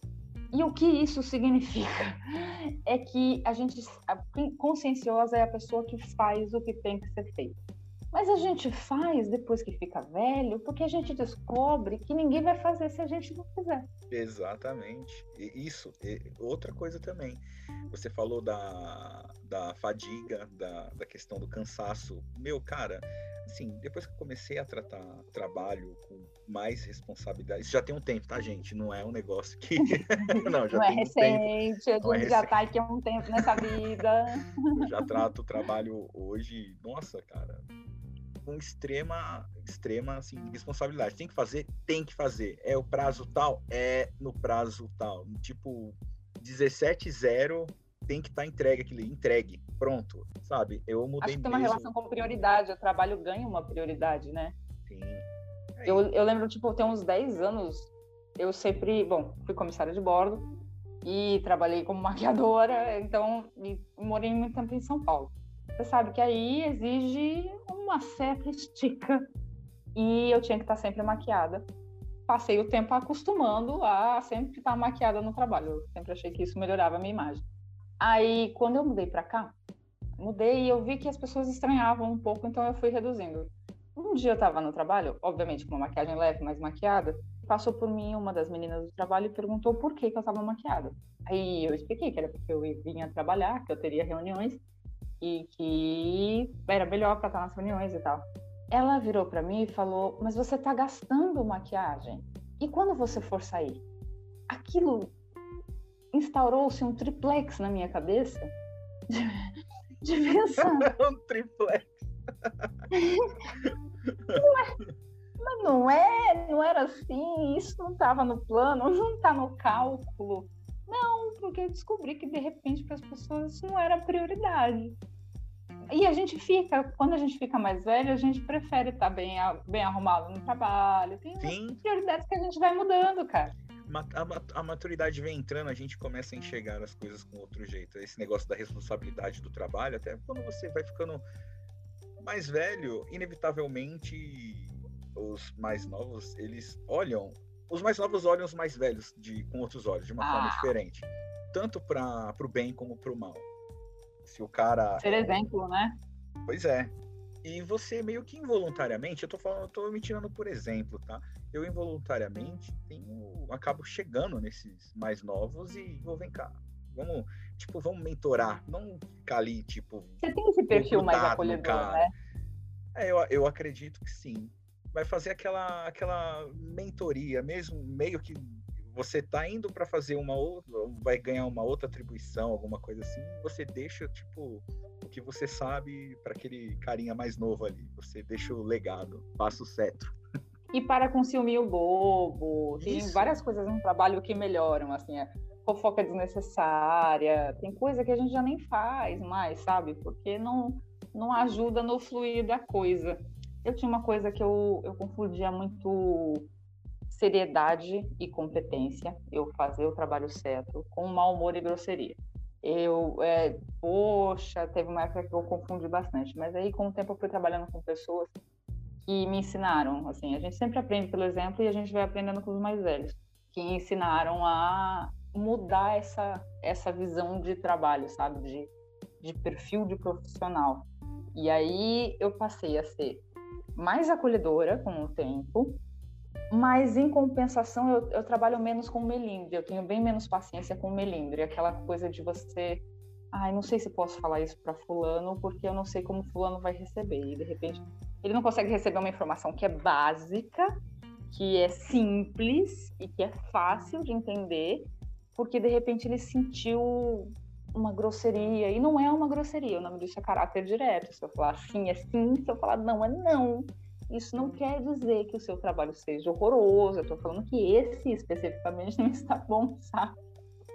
e o que isso significa? É que a gente, a conscienciosa é a pessoa que faz o que tem que ser feito. Mas a gente faz depois que fica velho, porque a gente descobre que ninguém vai fazer se a gente não fizer. Exatamente. E isso, outra coisa também. Você falou da, da fadiga, da, da questão do cansaço. Meu, cara, assim, depois que eu comecei a tratar trabalho com mais responsabilidade, isso já tem um tempo, tá, gente? Não é um negócio que. não, já não é tem é recente, um tempo. É já tá aqui há um tempo nessa vida. eu já trato o trabalho hoje, nossa, cara, com extrema, extrema assim, responsabilidade. Tem que fazer? Tem que fazer. É o prazo tal? É no prazo tal. Tipo, 17-0 tem que estar tá entregue aquilo, entregue, pronto, sabe? Eu mudei Acho que tem uma relação com prioridade, o trabalho ganha uma prioridade, né? Sim. É eu, eu lembro, tipo, tem uns 10 anos, eu sempre, bom, fui comissária de bordo e trabalhei como maquiadora, então, morei muito tempo em São Paulo. Você sabe que aí exige uma certa estica e eu tinha que estar sempre maquiada. Passei o tempo acostumando a sempre estar maquiada no trabalho. Eu sempre achei que isso melhorava a minha imagem. Aí, quando eu mudei para cá, mudei e eu vi que as pessoas estranhavam um pouco, então eu fui reduzindo. Um dia eu estava no trabalho, obviamente com uma maquiagem leve, mas maquiada, passou por mim uma das meninas do trabalho e perguntou por que, que eu estava maquiada. Aí eu expliquei que era porque eu vinha trabalhar, que eu teria reuniões e que era melhor para estar nas reuniões e tal. Ela virou para mim e falou: Mas você está gastando maquiagem. E quando você for sair? Aquilo instaurou-se um triplex na minha cabeça de, de pensar. um triplex. não é, mas não é, não era assim, isso não estava no plano, não está no cálculo. Não, porque eu descobri que de repente para as pessoas isso não era prioridade. E a gente fica, quando a gente fica mais velho, a gente prefere estar tá bem, bem arrumado no trabalho. Tem prioridades que a gente vai mudando, cara. A, maturidade vem entrando, a gente começa a enxergar as coisas com outro jeito. Esse negócio da responsabilidade do trabalho, até quando você vai ficando mais velho, inevitavelmente os mais novos, eles olham. Os mais novos olham os mais velhos de, com outros olhos, de uma ah. forma diferente. Tanto para o bem como para o mal. Se o cara. Ser exemplo, né? Pois é. E você meio que involuntariamente, eu tô falando, eu tô me tirando por exemplo, tá? Eu involuntariamente tenho, acabo chegando nesses mais novos e vou vem cá. Vamos, tipo, vamos mentorar, não ficar ali, tipo. Você tem esse perfil mais acolhedor, né? É, eu, eu acredito que sim. Vai fazer aquela, aquela mentoria, mesmo meio que você tá indo para fazer uma outra, vai ganhar uma outra atribuição, alguma coisa assim, você deixa, tipo, o que você sabe para aquele carinha mais novo ali. Você deixa o legado, passa o cetro. E para com ciúminho bobo, tem Isso. várias coisas no trabalho que melhoram, assim, é fofoca desnecessária, tem coisa que a gente já nem faz mais, sabe? Porque não, não ajuda no fluir da coisa. Eu tinha uma coisa que eu, eu confundia muito seriedade e competência, eu fazer o trabalho certo, com mau humor e grosseria. Eu, é, poxa, teve uma época que eu confundi bastante, mas aí com o tempo eu fui trabalhando com pessoas que me ensinaram, assim, a gente sempre aprende pelo exemplo e a gente vai aprendendo com os mais velhos, que ensinaram a mudar essa, essa visão de trabalho, sabe, de, de perfil de profissional. E aí eu passei a ser mais acolhedora com o tempo, mas em compensação eu, eu trabalho menos com melindre, eu tenho bem menos paciência com melindre, aquela coisa de você, ai, não sei se posso falar isso para fulano porque eu não sei como fulano vai receber e de repente ele não consegue receber uma informação que é básica, que é simples e que é fácil de entender, porque de repente ele sentiu uma grosseria e não é uma grosseria, o nome disso é caráter direto. Se eu falar sim é sim, se eu falar não é não. Isso não quer dizer que o seu trabalho seja horroroso, eu estou falando que esse especificamente não está bom, sabe?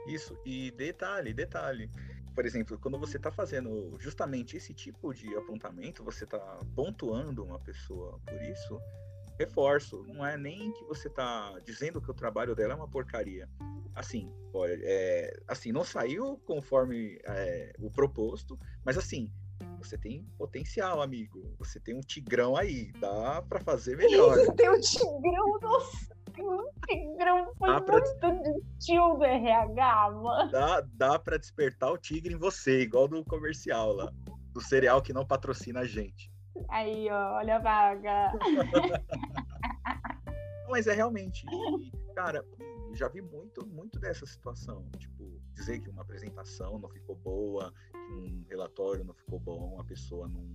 Isso, e detalhe, detalhe. Por exemplo, quando você está fazendo justamente esse tipo de apontamento, você está pontuando uma pessoa por isso, reforço, não é nem que você está dizendo que o trabalho dela é uma porcaria. Assim, é, assim não saiu conforme é, o proposto, mas assim, você tem potencial, amigo. Você tem um tigrão aí. Dá para fazer melhor. Isso, tem um tigrão, nossa. Um tigrão foi dá pra... muito tio do RH, mano. Dá, dá pra despertar o tigre em você, igual do comercial lá. Do cereal que não patrocina a gente. Aí, ó, olha a vaga. Mas é realmente. E, cara, já vi muito, muito dessa situação. Tipo, dizer que uma apresentação não ficou boa, que um relatório não ficou bom, a pessoa não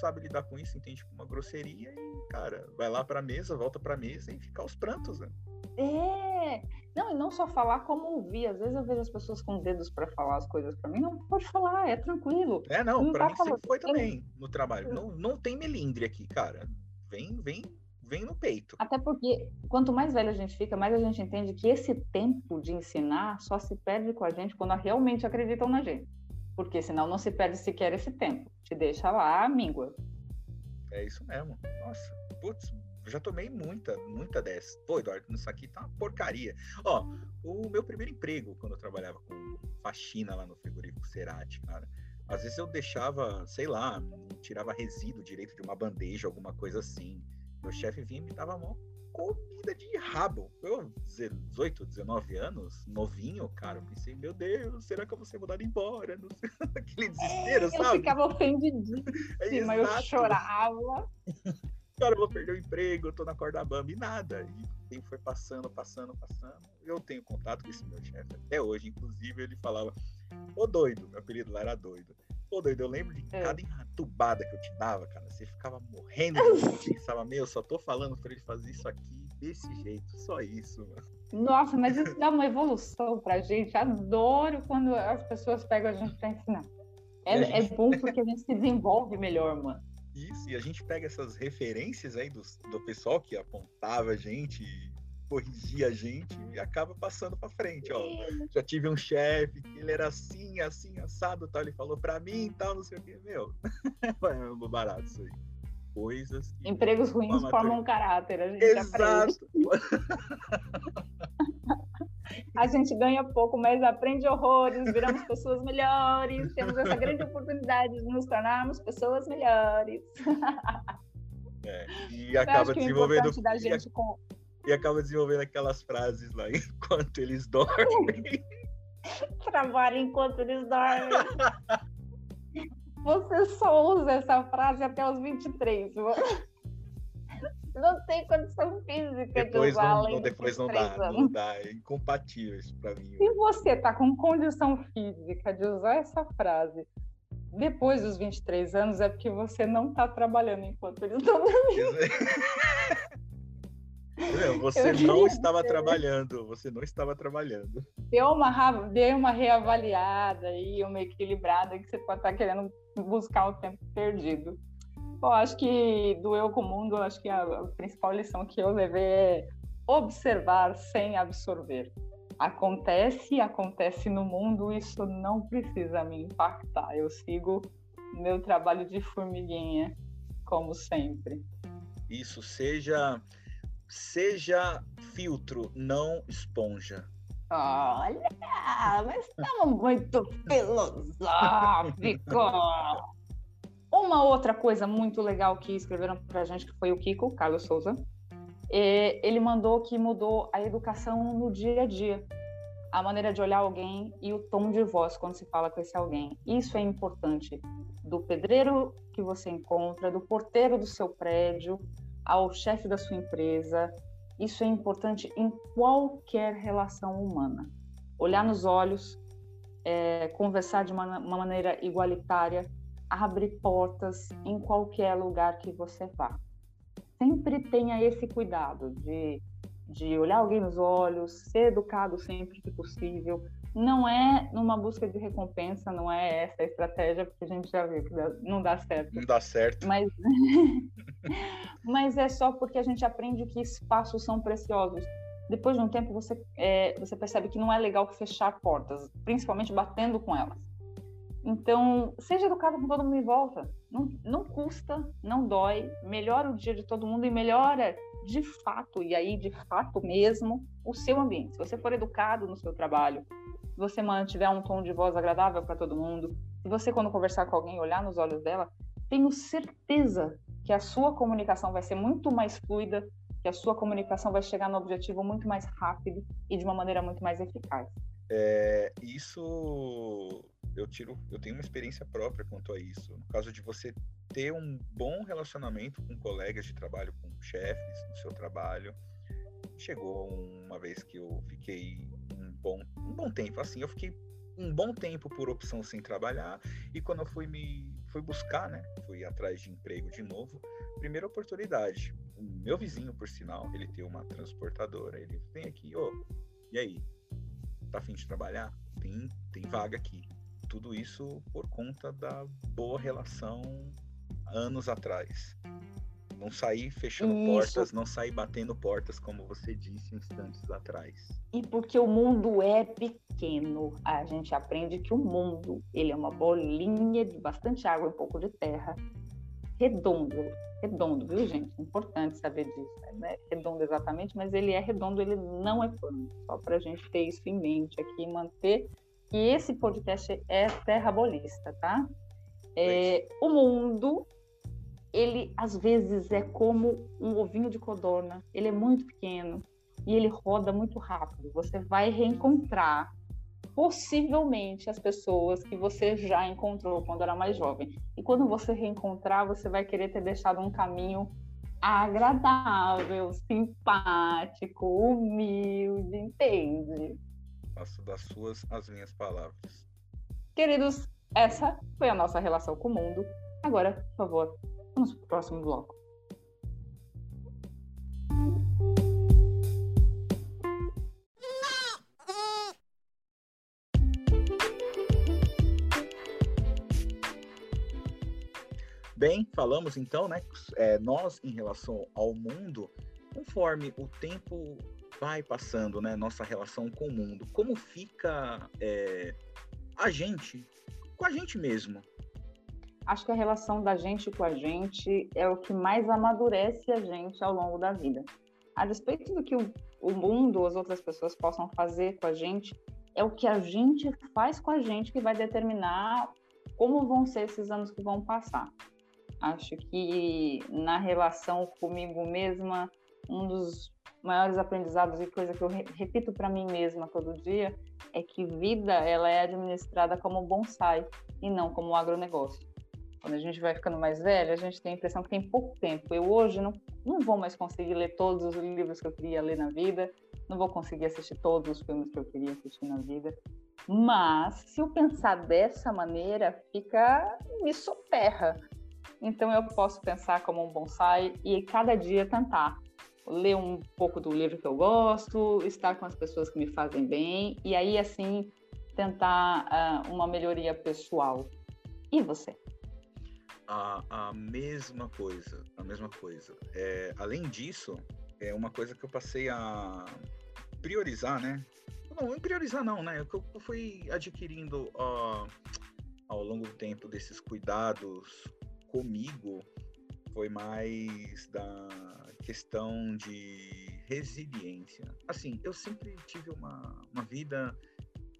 sabe lidar com isso, entende como uma grosseria e, cara, vai lá pra mesa, volta pra mesa e fica aos prantos, né? É! Não, e não só falar, como ouvir. Às vezes eu vejo as pessoas com dedos para falar as coisas para mim. Não, pode falar, é tranquilo. É, não, não pra tá mim falando. sempre foi também no trabalho. Não, não tem melindre aqui, cara. Vem, vem vem no peito. Até porque quanto mais velho a gente fica, mais a gente entende que esse tempo de ensinar só se perde com a gente quando realmente acreditam na gente. Porque senão não se perde sequer esse tempo. Te deixa lá, míngua. É isso mesmo. Nossa, putz, já tomei muita, muita dessa. Pô, Eduardo, isso aqui tá uma porcaria. Ó, o meu primeiro emprego, quando eu trabalhava com faxina lá no frigorífico Cerati, cara, às vezes eu deixava, sei lá, tirava resíduo direito de uma bandeja, alguma coisa assim. Meu chefe vinha e me dava uma comida de rabo. Eu, 18, 19 anos, novinho, cara, eu pensei, meu Deus, será que eu vou ser mudado embora? Não sei, aquele desespero, é, sabe? Eu ficava ofendidíssima, é, eu chorava. Cara, eu vou perder o emprego, eu tô na corda bamba e nada. E o tempo foi passando, passando, passando. Eu tenho contato com esse meu chefe até hoje, inclusive ele falava, ô doido, meu apelido lá era doido. Pô, doido, eu lembro de é. cada entubada que eu te dava, cara. Você ficava morrendo de pensava, meu, só tô falando pra ele fazer isso aqui desse jeito, só isso, mano. Nossa, mas isso dá uma evolução pra gente. Adoro quando as pessoas pegam a gente pra ensinar. É, é gente... é bom porque a gente se desenvolve melhor, mano. Isso, e a gente pega essas referências aí do, do pessoal que apontava a gente corrigir a gente e acaba passando para frente, ó. Já tive um chefe que ele era assim, assim, assado, tal, ele falou para mim e tal, não sei o que, meu. é barato isso aí. Coisas. Empregos ruins formam caráter, a gente Exato. a gente ganha pouco, mas aprende horrores, viramos pessoas melhores, temos essa grande oportunidade de nos tornarmos pessoas melhores. É, e acaba desenvolvendo. Da gente com e acaba desenvolvendo aquelas frases lá enquanto eles dormem. Trabalha enquanto eles dormem. você só usa essa frase até os 23. Não tem condição física depois de usar não, Depois não dá, anos. não dá. É incompatível isso para mim. Se você tá com condição física de usar essa frase depois dos 23 anos, é porque você não tá trabalhando enquanto eles estão dormindo. Você não estava trabalhando, você não estava trabalhando. Deu uma, deu uma reavaliada e uma equilibrada que você pode estar querendo buscar o tempo perdido. Bom, acho que do eu com o mundo, acho que a principal lição que eu levei é observar sem absorver. Acontece, acontece no mundo, isso não precisa me impactar. Eu sigo meu trabalho de formiguinha, como sempre. Isso, seja seja filtro, não esponja. Olha, mas estamos muito filosófico. Uma outra coisa muito legal que escreveram para a gente, que foi o Kiko, Carlos Souza, ele mandou que mudou a educação no dia a dia, a maneira de olhar alguém e o tom de voz quando se fala com esse alguém. Isso é importante. Do pedreiro que você encontra, do porteiro do seu prédio, ao chefe da sua empresa. Isso é importante em qualquer relação humana. Olhar nos olhos, é, conversar de uma, uma maneira igualitária, abre portas em qualquer lugar que você vá. Sempre tenha esse cuidado de, de olhar alguém nos olhos, ser educado sempre que possível. Não é numa busca de recompensa, não é essa a estratégia, porque a gente já viu que não dá certo. Não dá certo. Mas, mas é só porque a gente aprende que espaços são preciosos depois de um tempo você, é, você percebe que não é legal fechar portas, principalmente batendo com elas. Então, seja educado com todo mundo em volta. Não, não custa, não dói, melhora o dia de todo mundo e melhora de fato, e aí de fato mesmo, o seu ambiente. Se você for educado no seu trabalho, se você mantiver um tom de voz agradável para todo mundo, se você, quando conversar com alguém, olhar nos olhos dela, tenho certeza que a sua comunicação vai ser muito mais fluida, que a sua comunicação vai chegar no objetivo muito mais rápido e de uma maneira muito mais eficaz. É, isso eu tiro, eu tenho uma experiência própria quanto a isso. No caso de você ter um bom relacionamento com colegas de trabalho, com chefes no seu trabalho, chegou uma vez que eu fiquei um bom, um bom tempo, assim, eu fiquei um bom tempo por opção sem trabalhar e quando eu fui me fui buscar, né, fui atrás de emprego de novo, primeira oportunidade, o meu vizinho, por sinal, ele tem uma transportadora, ele vem aqui, ô, oh, e aí, tá afim de trabalhar? Tem, tem vaga aqui. Tudo isso por conta da boa relação anos atrás. Não sair fechando isso. portas, não sair batendo portas, como você disse instantes atrás. E porque o mundo é pequeno, a gente aprende que o mundo ele é uma bolinha de bastante água e um pouco de terra, redondo, redondo, viu gente? Importante saber disso, né? Redondo exatamente, mas ele é redondo, ele não é plano. Só para a gente ter isso em mente aqui, manter que esse podcast é terrabolista, tá? É, o mundo, ele às vezes é como um ovinho de codorna, ele é muito pequeno e ele roda muito rápido. Você vai reencontrar possivelmente as pessoas que você já encontrou quando era mais jovem. E quando você reencontrar, você vai querer ter deixado um caminho agradável, simpático, humilde, entende? Faço das suas as minhas palavras. Queridos, essa foi a nossa relação com o mundo. Agora, por favor, vamos para o próximo bloco. Bem, falamos então, né? É, nós, em relação ao mundo, conforme o tempo vai passando, né, nossa relação com o mundo, como fica é, a gente com a gente mesmo? Acho que a relação da gente com a gente é o que mais amadurece a gente ao longo da vida. A despeito do que o, o mundo as outras pessoas possam fazer com a gente, é o que a gente faz com a gente que vai determinar como vão ser esses anos que vão passar. Acho que na relação comigo mesma, um dos maiores aprendizados e coisa que eu repito para mim mesma todo dia é que vida ela é administrada como bonsai e não como agronegócio. Quando a gente vai ficando mais velha, a gente tem a impressão que tem pouco tempo. Eu hoje não, não vou mais conseguir ler todos os livros que eu queria ler na vida, não vou conseguir assistir todos os filmes que eu queria assistir na vida. Mas, se eu pensar dessa maneira, fica. me soterra. Então, eu posso pensar como um bonsai e cada dia tentar ler um pouco do livro que eu gosto, estar com as pessoas que me fazem bem, e aí, assim, tentar uh, uma melhoria pessoal. E você? A, a mesma coisa, a mesma coisa. É, além disso, é uma coisa que eu passei a priorizar, né? Não, priorizar não, né? Que eu fui adquirindo uh, ao longo do tempo desses cuidados comigo foi mais da questão de resiliência. Assim, eu sempre tive uma, uma vida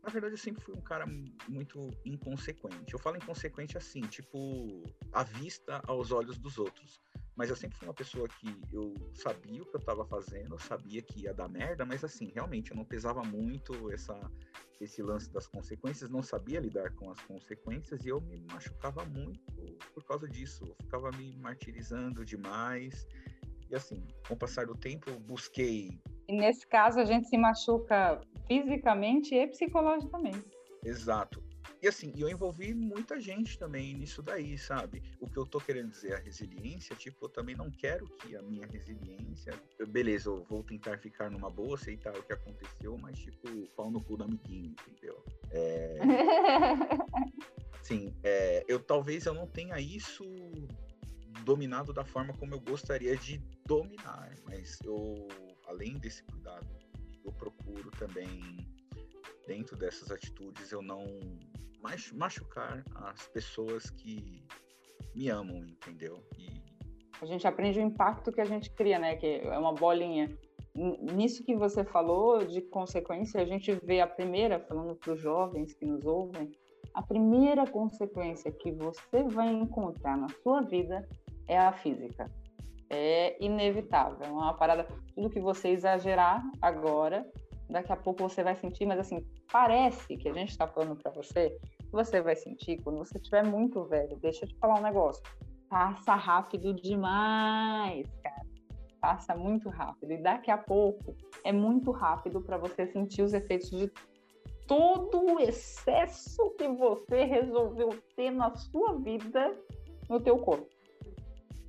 na verdade, eu sempre fui um cara muito inconsequente. Eu falo inconsequente assim, tipo, à vista aos olhos dos outros. Mas eu sempre fui uma pessoa que eu sabia o que eu estava fazendo, eu sabia que ia dar merda, mas assim, realmente eu não pesava muito essa, esse lance das consequências, não sabia lidar com as consequências e eu me machucava muito por causa disso. Eu ficava me martirizando demais. E assim, com o passar do tempo, eu busquei. E nesse caso, a gente se machuca fisicamente e psicologicamente. Exato. E assim, eu envolvi muita gente também nisso daí, sabe? O que eu tô querendo dizer, a resiliência, tipo, eu também não quero que a minha resiliência. Eu, beleza, eu vou tentar ficar numa boa, aceitar o que aconteceu, mas, tipo, pau no cu da amiguinha, entendeu? É. Sim, é, eu talvez eu não tenha isso dominado da forma como eu gostaria de dominar, mas eu, além desse cuidado, eu procuro também dentro dessas atitudes eu não machucar as pessoas que me amam, entendeu? E... A gente aprende o impacto que a gente cria, né? Que é uma bolinha. Nisso que você falou de consequência, a gente vê a primeira, falando para os jovens que nos ouvem, a primeira consequência que você vai encontrar na sua vida é a física. É inevitável. É uma parada, tudo que você exagerar agora, daqui a pouco você vai sentir, mas assim, parece que a gente está falando para você, você vai sentir quando você estiver muito velho. Deixa eu te falar um negócio. Passa rápido demais, cara. Passa muito rápido. E daqui a pouco é muito rápido para você sentir os efeitos de todo o excesso que você resolveu ter na sua vida no teu corpo.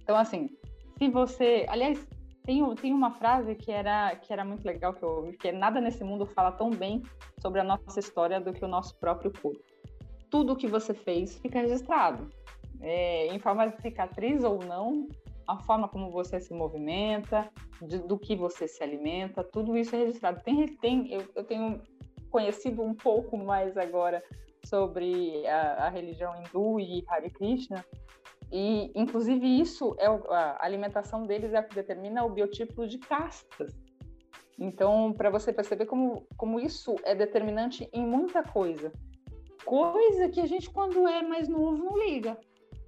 Então, assim, se você. Aliás, tem, tem uma frase que era, que era muito legal que eu ouvi, que é nada nesse mundo fala tão bem sobre a nossa história do que o nosso próprio corpo. Tudo que você fez fica registrado. É, em forma de cicatriz ou não, a forma como você se movimenta, de, do que você se alimenta, tudo isso é registrado. Tem, tem, eu, eu tenho conhecido um pouco mais agora sobre a, a religião hindu e Hare Krishna, e, inclusive, isso é a alimentação deles é o que determina o biotipo de castas. Então, para você perceber como, como isso é determinante em muita coisa. Coisa que a gente, quando é mais novo, não liga.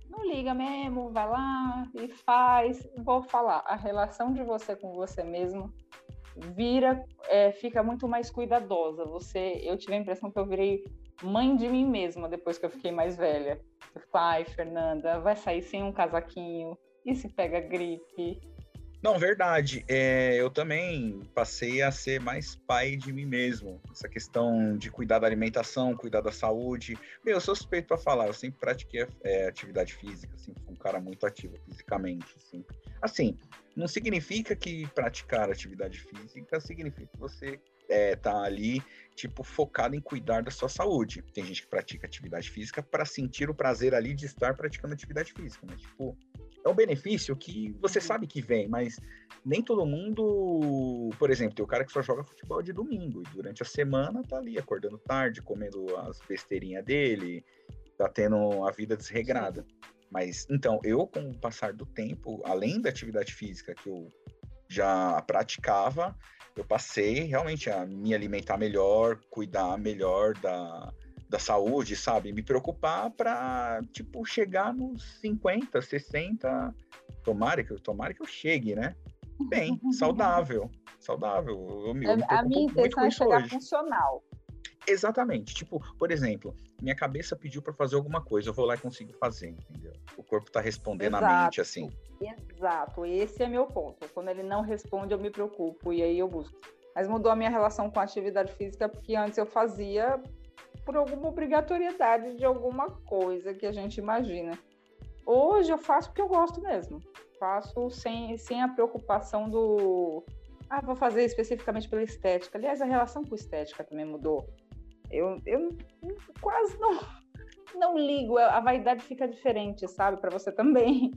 Não liga mesmo, vai lá e faz. Vou falar, a relação de você com você mesmo vira, é, fica muito mais cuidadosa. Você, eu tive a impressão que eu virei mãe de mim mesma depois que eu fiquei mais velha. Pai, Fernanda, vai sair sem um casaquinho? E se pega gripe? Não, verdade. É, eu também passei a ser mais pai de mim mesmo. Essa questão de cuidar da alimentação, cuidar da saúde. Meu, eu sou suspeito para falar. Eu sempre pratiquei é, atividade física, assim, fui um cara muito ativo fisicamente. Assim. assim, não significa que praticar atividade física significa que você é, tá ali, tipo, focado em cuidar da sua saúde. Tem gente que pratica atividade física para sentir o prazer ali de estar praticando atividade física, né? Tipo, é um benefício que você sabe que vem, mas nem todo mundo, por exemplo, tem o cara que só joga futebol de domingo e durante a semana tá ali acordando tarde, comendo as besteirinhas dele, tá tendo a vida desregrada. Mas então, eu com o passar do tempo, além da atividade física que eu já praticava, eu passei realmente a me alimentar melhor, cuidar melhor da, da saúde, sabe? Me preocupar para, tipo, chegar nos 50, 60, tomara que, tomara que eu chegue, né? Bem, saudável, saudável. Eu, eu a minha intenção é chegar hoje. funcional. Exatamente. Tipo, por exemplo, minha cabeça pediu para fazer alguma coisa, eu vou lá e consigo fazer, entendeu? O corpo tá respondendo Exato. a mente assim. Exato, esse é meu ponto. Quando ele não responde, eu me preocupo e aí eu busco. Mas mudou a minha relação com a atividade física porque antes eu fazia por alguma obrigatoriedade de alguma coisa que a gente imagina. Hoje eu faço porque eu gosto mesmo. Faço sem, sem a preocupação do. Ah, vou fazer especificamente pela estética. Aliás, a relação com estética também mudou. Eu, eu quase não, não ligo. A vaidade fica diferente, sabe? Para você também.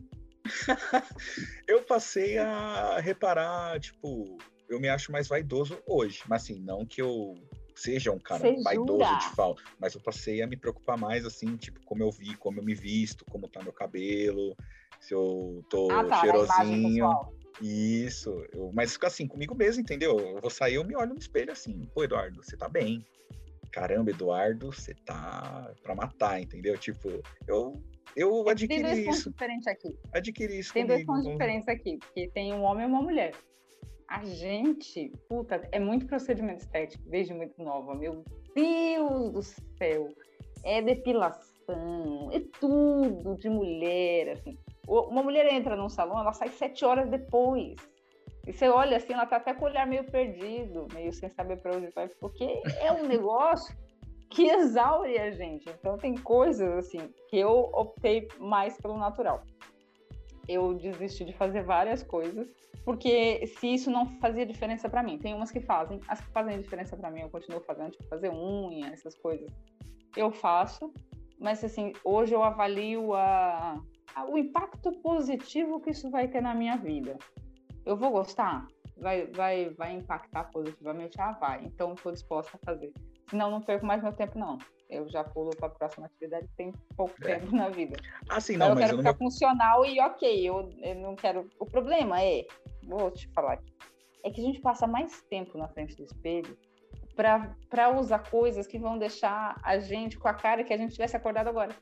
eu passei a reparar, tipo, eu me acho mais vaidoso hoje. Mas assim, não que eu seja um cara vaidoso jura? de fal, mas eu passei a me preocupar mais, assim, tipo, como eu vi, como eu me visto, como tá meu cabelo, se eu tô ah, tá, cheirosinho. Isso, eu, mas assim, comigo mesmo, entendeu? Eu vou sair, eu me olho no espelho assim, pô, Eduardo, você tá bem. Caramba, Eduardo, você tá pra matar, entendeu? Tipo, eu eu adquiri tem dois pontos diferentes aqui. Adquiri isso Tem comigo. dois pontos diferentes aqui, porque tem um homem e uma mulher a gente, puta, é muito procedimento estético desde muito nova. Meu Deus do céu! É depilação, é tudo de mulher, assim. Uma mulher entra num salão, ela sai sete horas depois. E você olha assim, ela tá até com o olhar meio perdido, meio sem saber para onde vai, porque é um negócio que exaure a gente. Então tem coisas assim que eu optei mais pelo natural. Eu desisti de fazer várias coisas porque se isso não fazia diferença para mim, tem umas que fazem, as que fazem diferença para mim eu continuo fazendo, tipo fazer unha, essas coisas, eu faço, mas assim, hoje eu avalio a, a, o impacto positivo que isso vai ter na minha vida. Eu vou gostar? Vai, vai, vai impactar positivamente? Ah, vai. Então, estou disposta a fazer. Senão, não perco mais meu tempo, não eu já pulo para a próxima atividade tem pouco é. tempo na vida. Assim, não, eu mas quero ficar funcional e ok, eu, eu, não quero. O problema é, vou te falar aqui, é que a gente passa mais tempo na frente do espelho para usar coisas que vão deixar a gente com a cara que a gente tivesse acordado agora.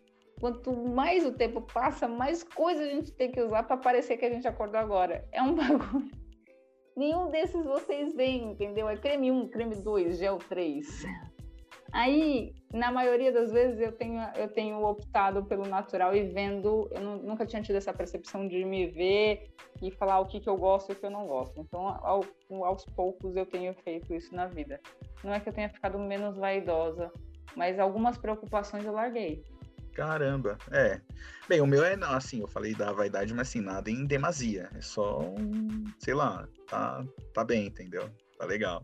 Quanto mais o tempo passa, mais coisas a gente tem que usar para parecer que a gente acordou agora. É um bagulho. Nenhum desses vocês veem, entendeu? É creme 1, creme 2, gel 3. Aí, na maioria das vezes, eu tenho, eu tenho optado pelo natural e vendo. Eu não, nunca tinha tido essa percepção de me ver e falar o que, que eu gosto e o que eu não gosto. Então, ao, aos poucos, eu tenho feito isso na vida. Não é que eu tenha ficado menos vaidosa, mas algumas preocupações eu larguei. Caramba, é. Bem, o meu é assim, eu falei da vaidade, mas assim, nada em demasia. É só sei lá, tá, tá bem, entendeu? Tá legal.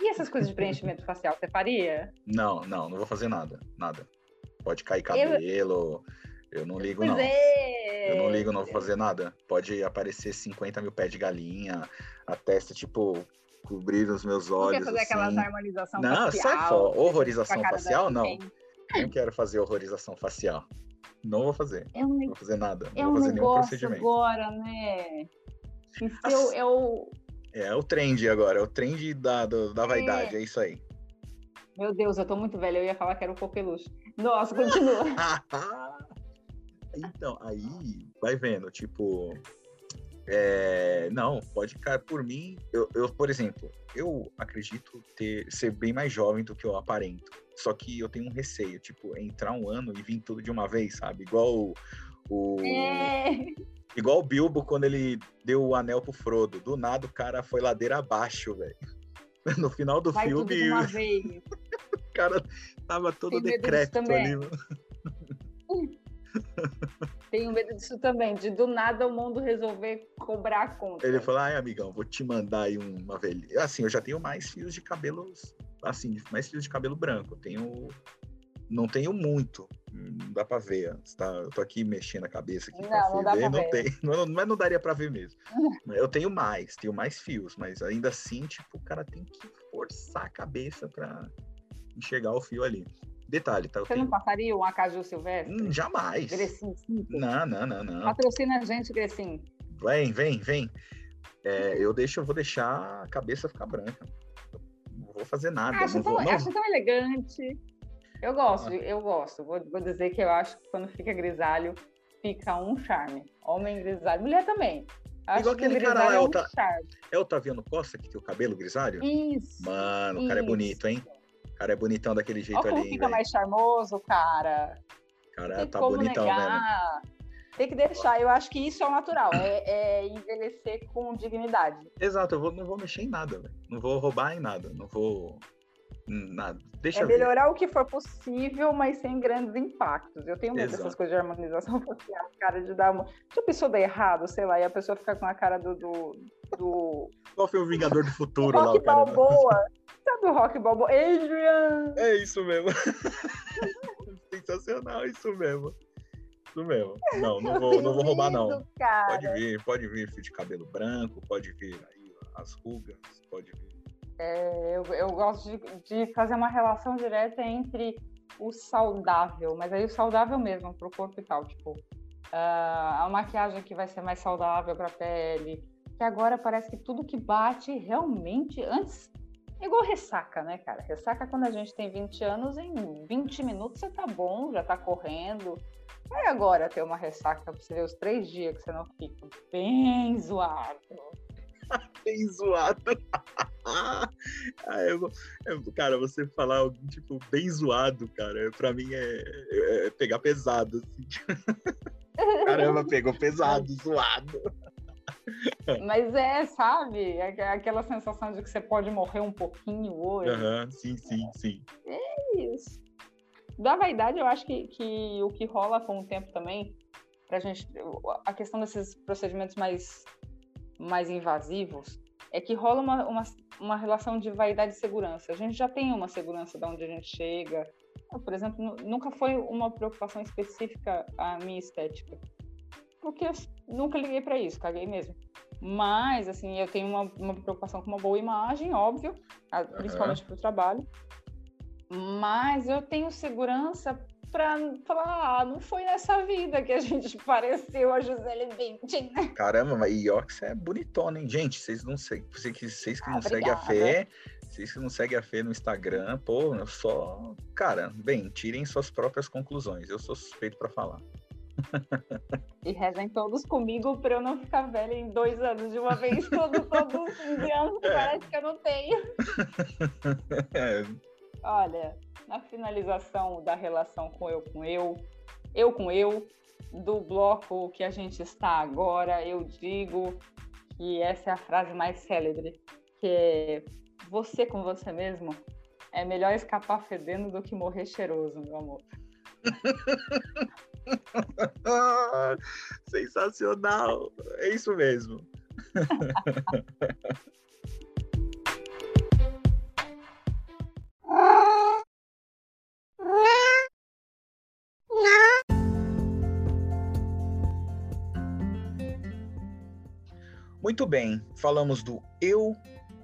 E essas coisas de preenchimento facial, você faria? Não, não, não vou fazer nada. Nada. Pode cair cabelo. Eu, eu não ligo, não. É... Eu não ligo, não vou fazer nada. Pode aparecer 50 mil pés de galinha, a testa, tipo, cobrir os meus olhos. Não quer fazer assim. aquelas harmonização não, facial? Não, sai fora. Horrorização facial, não. Não quero fazer horrorização facial. Não vou fazer. É um, não vou fazer nada. Não é vou fazer um nenhum procedimento. agora, né? Isso As... é o é o trend agora, é o trend da, do, da vaidade, é. é. isso aí. Meu Deus, eu tô muito velha, eu ia falar que era o coqueluche. Nossa, continua. então, aí vai vendo, tipo. É, não, pode ficar por mim. Eu, eu, por exemplo, eu acredito ter ser bem mais jovem do que eu aparento. Só que eu tenho um receio, tipo, entrar um ano e vir tudo de uma vez, sabe? Igual o. é. Igual o Bilbo quando ele deu o anel pro Frodo. Do nada o cara foi ladeira abaixo, velho. No final do Vai filme. Tudo de uma vez. o cara tava todo decrépito ali. Tenho medo disso também, de do nada o mundo resolver cobrar a conta. Ele falou: ai, amigão, vou te mandar aí uma velha. Assim, eu já tenho mais fios de cabelos, assim, mais fios de cabelo branco. Eu tenho não tenho muito. Não dá para ver. Tá, eu tô aqui mexendo a cabeça aqui não, não ver. não ver. tem. Não, não, não daria para ver mesmo. eu tenho mais, tenho mais fios, mas ainda assim, tipo, o cara tem que forçar a cabeça para enxergar o fio ali. Detalhe, tá? Você não passaria um Acaju Silvestre? Hum, jamais. Grecinho, Não, não, não, não. Patrocina a gente, Grecinho. Vem, vem, vem. É, eu deixo, eu vou deixar a cabeça ficar branca. Não vou fazer nada. Acho, tão, vou, acho tão elegante. Eu gosto, ah. eu gosto. Vou, vou, dizer que eu acho que quando fica grisalho, fica um charme. Homem grisalho, mulher também. Acho Igual aquele cara lá, é, o, é o Taviano Costa, que tem o cabelo grisalho? Isso. Mano, o cara é bonito, hein? cara é bonitão daquele jeito Olha ali. fica véio. mais charmoso, cara. Cara, tá bonitão negar. mesmo. Tem que deixar, eu acho que isso é o natural, é, é envelhecer com dignidade. Exato, eu vou, não vou mexer em nada, véio. não vou roubar em nada, não vou. Nada. Deixa é melhorar ver. o que for possível, mas sem grandes impactos. Eu tenho medo dessas coisas de harmonização facial, cara, de dar uma. Se a pessoa der errado, sei lá, e a pessoa ficar com a cara do. do, do... Qual foi o Vingador do Futuro rock lá? O cara, Balboa. Sabe o Rock Balboa? Adrian! É isso mesmo. Sensacional, isso mesmo. Isso mesmo. Não, não vou, não vou roubar, não. Cara. Pode vir, pode vir fio de cabelo branco, pode vir aí as rugas, pode vir. É, eu, eu gosto de, de fazer uma relação direta entre o saudável, mas aí o saudável mesmo, pro corpo e tal, tipo, uh, a maquiagem que vai ser mais saudável pra pele, que agora parece que tudo que bate realmente, antes, é igual ressaca, né, cara? Ressaca quando a gente tem 20 anos, em 20 minutos você tá bom, já tá correndo, Vai agora ter uma ressaca pra você ver os três dias que você não fica bem zoado. bem zoado. ah, eu, eu, cara, você falar alguém, tipo, bem zoado, cara, pra mim é, é, é pegar pesado, assim. Caramba, pegou pesado, zoado. Mas é, sabe? É aquela sensação de que você pode morrer um pouquinho hoje. Uhum, sim, sim, sim. É isso da vaidade, eu acho que, que o que rola com o tempo também, pra gente, a questão desses procedimentos mais, mais invasivos, é que rola uma, uma, uma relação de vaidade e segurança. A gente já tem uma segurança de onde a gente chega. Por exemplo, nunca foi uma preocupação específica a minha estética. Porque eu nunca liguei para isso, caguei mesmo. Mas, assim, eu tenho uma, uma preocupação com uma boa imagem, óbvio, principalmente uhum. para o trabalho mas eu tenho segurança para falar, ah, não foi nessa vida que a gente pareceu a Gisele Bündchen, né? Caramba, mas Iox é bonitona, hein? Gente, vocês não seguem, vocês que, vocês que ah, não seguem a Fê, vocês que não seguem a Fê no Instagram, pô, eu só... Cara, bem, tirem suas próprias conclusões, eu sou suspeito para falar. E rezem todos comigo para eu não ficar velha em dois anos de uma vez, todo, todo fim de ano, é. parece que eu não tenho. É. Olha, na finalização da relação com eu com eu, eu com eu, do bloco que a gente está agora, eu digo que essa é a frase mais célebre, que é você com você mesmo é melhor escapar fedendo do que morrer cheiroso, meu amor. Sensacional! É isso mesmo. Muito bem, falamos do eu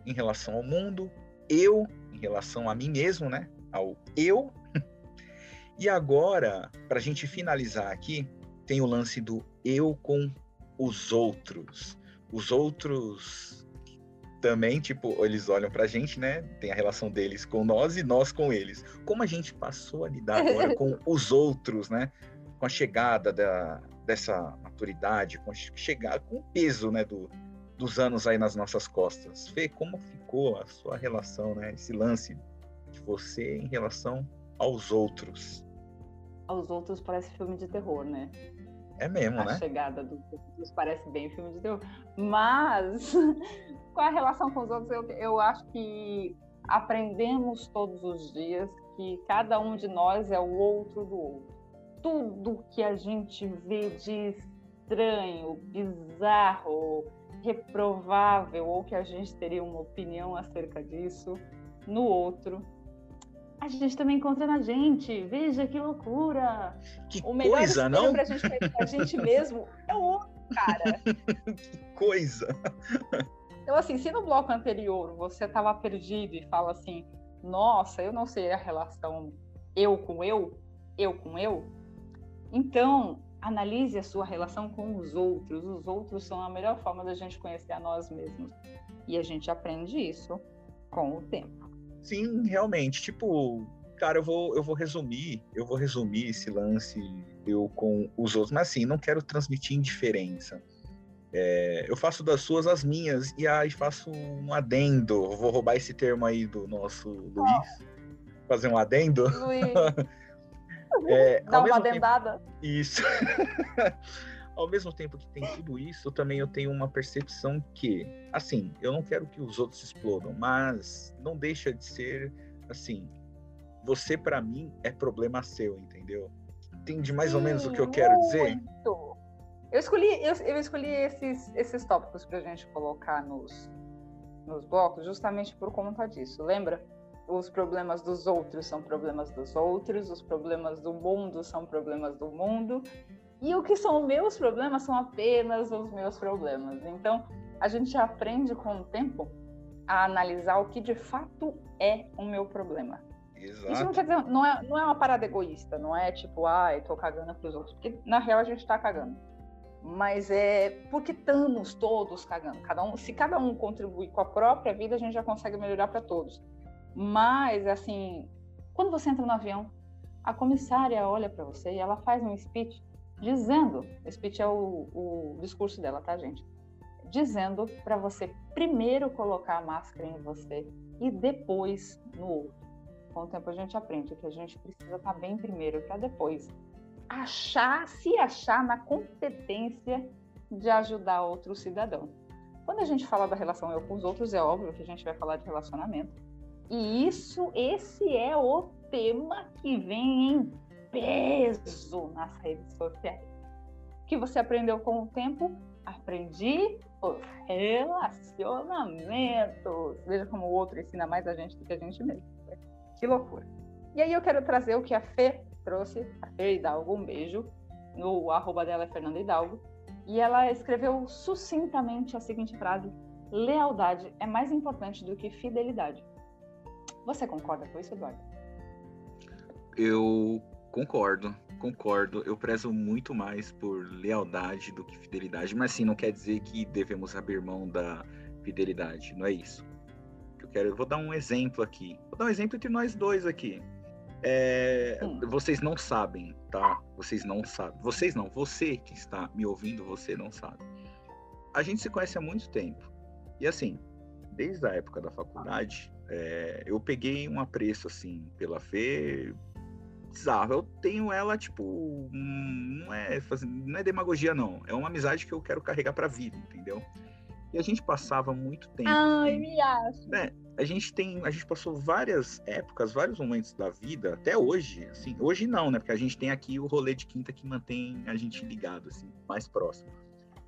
em relação ao mundo, eu em relação a mim mesmo, né? Ao eu. E agora, para a gente finalizar aqui, tem o lance do eu com os outros. Os outros também, tipo, eles olham pra gente, né? Tem a relação deles com nós e nós com eles. Como a gente passou a lidar agora com os outros, né? Com a chegada da, dessa maturidade, com a chegada, com o peso, né? Do, dos anos aí nas nossas costas. Fê, como ficou a sua relação, né? Esse lance de você em relação aos outros. Aos outros parece filme de terror, né? É mesmo, a né? A chegada dos outros parece bem filme de terror. Mas, com a relação com os outros, eu, eu acho que aprendemos todos os dias que cada um de nós é o outro do outro. Tudo que a gente vê de estranho, bizarro, reprovável ou que a gente teria uma opinião acerca disso no outro, a gente também encontra na gente. Veja que loucura! Que o melhor coisa, não? Pra gente a gente mesmo é o outro, cara. que coisa! Então, assim, se no bloco anterior você estava perdido e fala assim, nossa, eu não sei a relação eu com eu, eu com eu, então analise a sua relação com os outros. Os outros são a melhor forma da gente conhecer a nós mesmos. E a gente aprende isso com o tempo. Sim, realmente. Tipo, cara, eu vou, eu vou resumir, eu vou resumir esse lance eu com os outros, mas assim, não quero transmitir indiferença. É, eu faço das suas as minhas e aí faço um adendo. Vou roubar esse termo aí do nosso Luiz. fazer um adendo? é, Dá uma adendada. Tempo... Isso. ao mesmo tempo que tem tudo isso, também eu tenho uma percepção que, assim, eu não quero que os outros explodam, mas não deixa de ser, assim, você para mim é problema seu, entendeu? Entende mais Sim, ou menos o que eu quero muito. dizer? Eu escolhi, eu, eu escolhi esses, esses tópicos para a gente colocar nos, nos blocos justamente por conta disso. Lembra? Os problemas dos outros são problemas dos outros, os problemas do mundo são problemas do mundo, e o que são meus problemas são apenas os meus problemas. Então, a gente aprende com o tempo a analisar o que de fato é o meu problema. Exato. Isso não quer dizer, não é, não é uma parada egoísta, não é tipo, ah, tô cagando pros outros, porque na real a gente tá cagando. Mas é porque estamos todos cagando. Cada um, se cada um contribuir com a própria vida, a gente já consegue melhorar para todos. Mas assim, quando você entra no avião, a comissária olha para você e ela faz um speech dizendo, speech é o, o discurso dela, tá, gente? Dizendo para você primeiro colocar a máscara em você e depois no outro. Com o tempo a gente aprende que a gente precisa estar tá bem primeiro para depois achar, se achar na competência de ajudar outro cidadão. Quando a gente fala da relação eu com os outros, é óbvio que a gente vai falar de relacionamento. E isso, esse é o tema que vem em peso nas redes sociais. Que você aprendeu com o tempo? Aprendi os relacionamentos. Veja como o outro ensina mais a gente do que a gente mesmo. Que loucura. E aí eu quero trazer o que a Fê trouxe, a Fê Hidalgo, um beijo. No arroba dela é Fernanda Hidalgo. E ela escreveu sucintamente a seguinte frase: Lealdade é mais importante do que fidelidade. Você concorda com isso, Eduardo? Eu Concordo, concordo. Eu prezo muito mais por lealdade do que fidelidade, mas sim, não quer dizer que devemos abrir mão da fidelidade, não é isso. Eu quero, eu vou dar um exemplo aqui. Vou dar um exemplo entre nós dois aqui. É, vocês não sabem, tá? Vocês não sabem. Vocês não, você que está me ouvindo, você não sabe. A gente se conhece há muito tempo. E assim, desde a época da faculdade, é, eu peguei um apreço assim pela Fê, bizarro. Eu tenho ela, tipo, não é, não é demagogia, não. É uma amizade que eu quero carregar pra vida, entendeu? E a gente passava muito tempo. Ai, me acho. Né? A gente tem, a gente passou várias épocas, vários momentos da vida, até hoje, assim, hoje não, né? Porque a gente tem aqui o rolê de quinta que mantém a gente ligado, assim, mais próximo.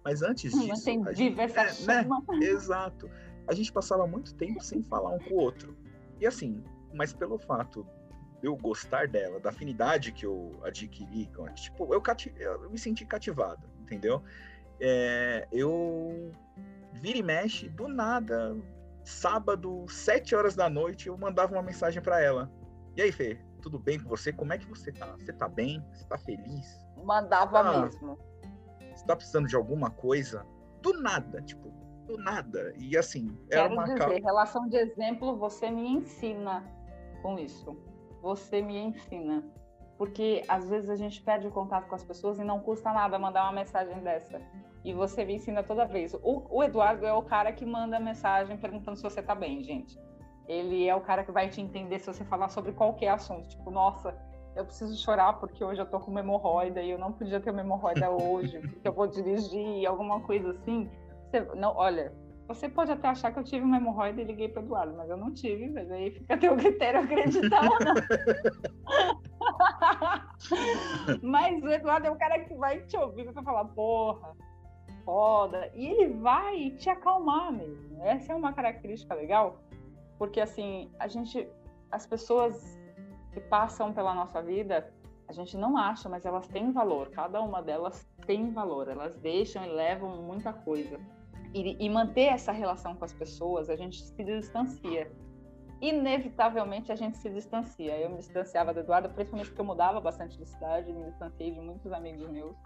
Mas antes disso. Mantém viva essa é, né? Exato. A gente passava muito tempo sem falar um com o outro. E assim, mas pelo fato eu gostar dela, da afinidade que eu adquiri, tipo, eu, cati eu me senti cativado, entendeu? É, eu vira e mexe, do nada, sábado, sete horas da noite, eu mandava uma mensagem para ela. E aí, Fê, tudo bem com você? Como é que você tá? Você tá bem? Você tá feliz? Mandava ah, mesmo. Você tá precisando de alguma coisa? Do nada, tipo, do nada. E assim, era Quero uma dizer, relação de exemplo, você me ensina com isso você me ensina. Porque às vezes a gente perde o contato com as pessoas e não custa nada mandar uma mensagem dessa. E você me ensina toda vez. O, o Eduardo é o cara que manda mensagem perguntando se você tá bem, gente. Ele é o cara que vai te entender se você falar sobre qualquer assunto. Tipo, nossa, eu preciso chorar porque hoje eu tô com uma hemorroida e eu não podia ter uma hemorroida hoje, porque eu vou dirigir, alguma coisa assim. Você, não, olha, você pode até achar que eu tive uma hemorroida e liguei para o Eduardo, mas eu não tive, mas aí fica teu critério acreditar ou não. mas o Eduardo é o cara que vai te ouvir, vai falar, porra, foda. E ele vai te acalmar mesmo. Essa é uma característica legal, porque assim, a gente, as pessoas que passam pela nossa vida, a gente não acha, mas elas têm valor. Cada uma delas tem valor. Elas deixam e levam muita coisa e, e manter essa relação com as pessoas, a gente se distancia. Inevitavelmente a gente se distancia. Eu me distanciava do Eduardo, principalmente porque eu mudava bastante de cidade, me distanciei de muitos amigos meus.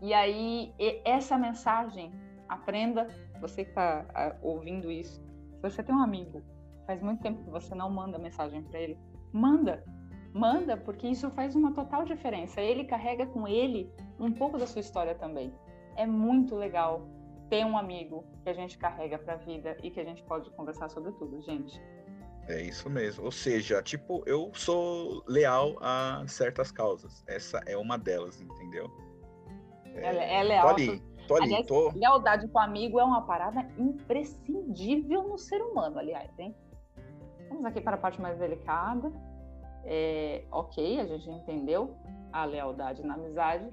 E aí, essa mensagem, aprenda, você que está ouvindo isso, se você tem um amigo, faz muito tempo que você não manda mensagem para ele, manda, manda, porque isso faz uma total diferença. Ele carrega com ele um pouco da sua história também. É muito legal ter um amigo que a gente carrega para a vida e que a gente pode conversar sobre tudo, gente. É isso mesmo. Ou seja, tipo, eu sou leal a certas causas. Essa é uma delas, entendeu? É, é, é leal. Tô ali, tô ali. Aliás, tô... Lealdade com amigo é uma parada imprescindível no ser humano, aliás, hein? Vamos aqui para a parte mais delicada. É, ok, a gente entendeu a lealdade na amizade.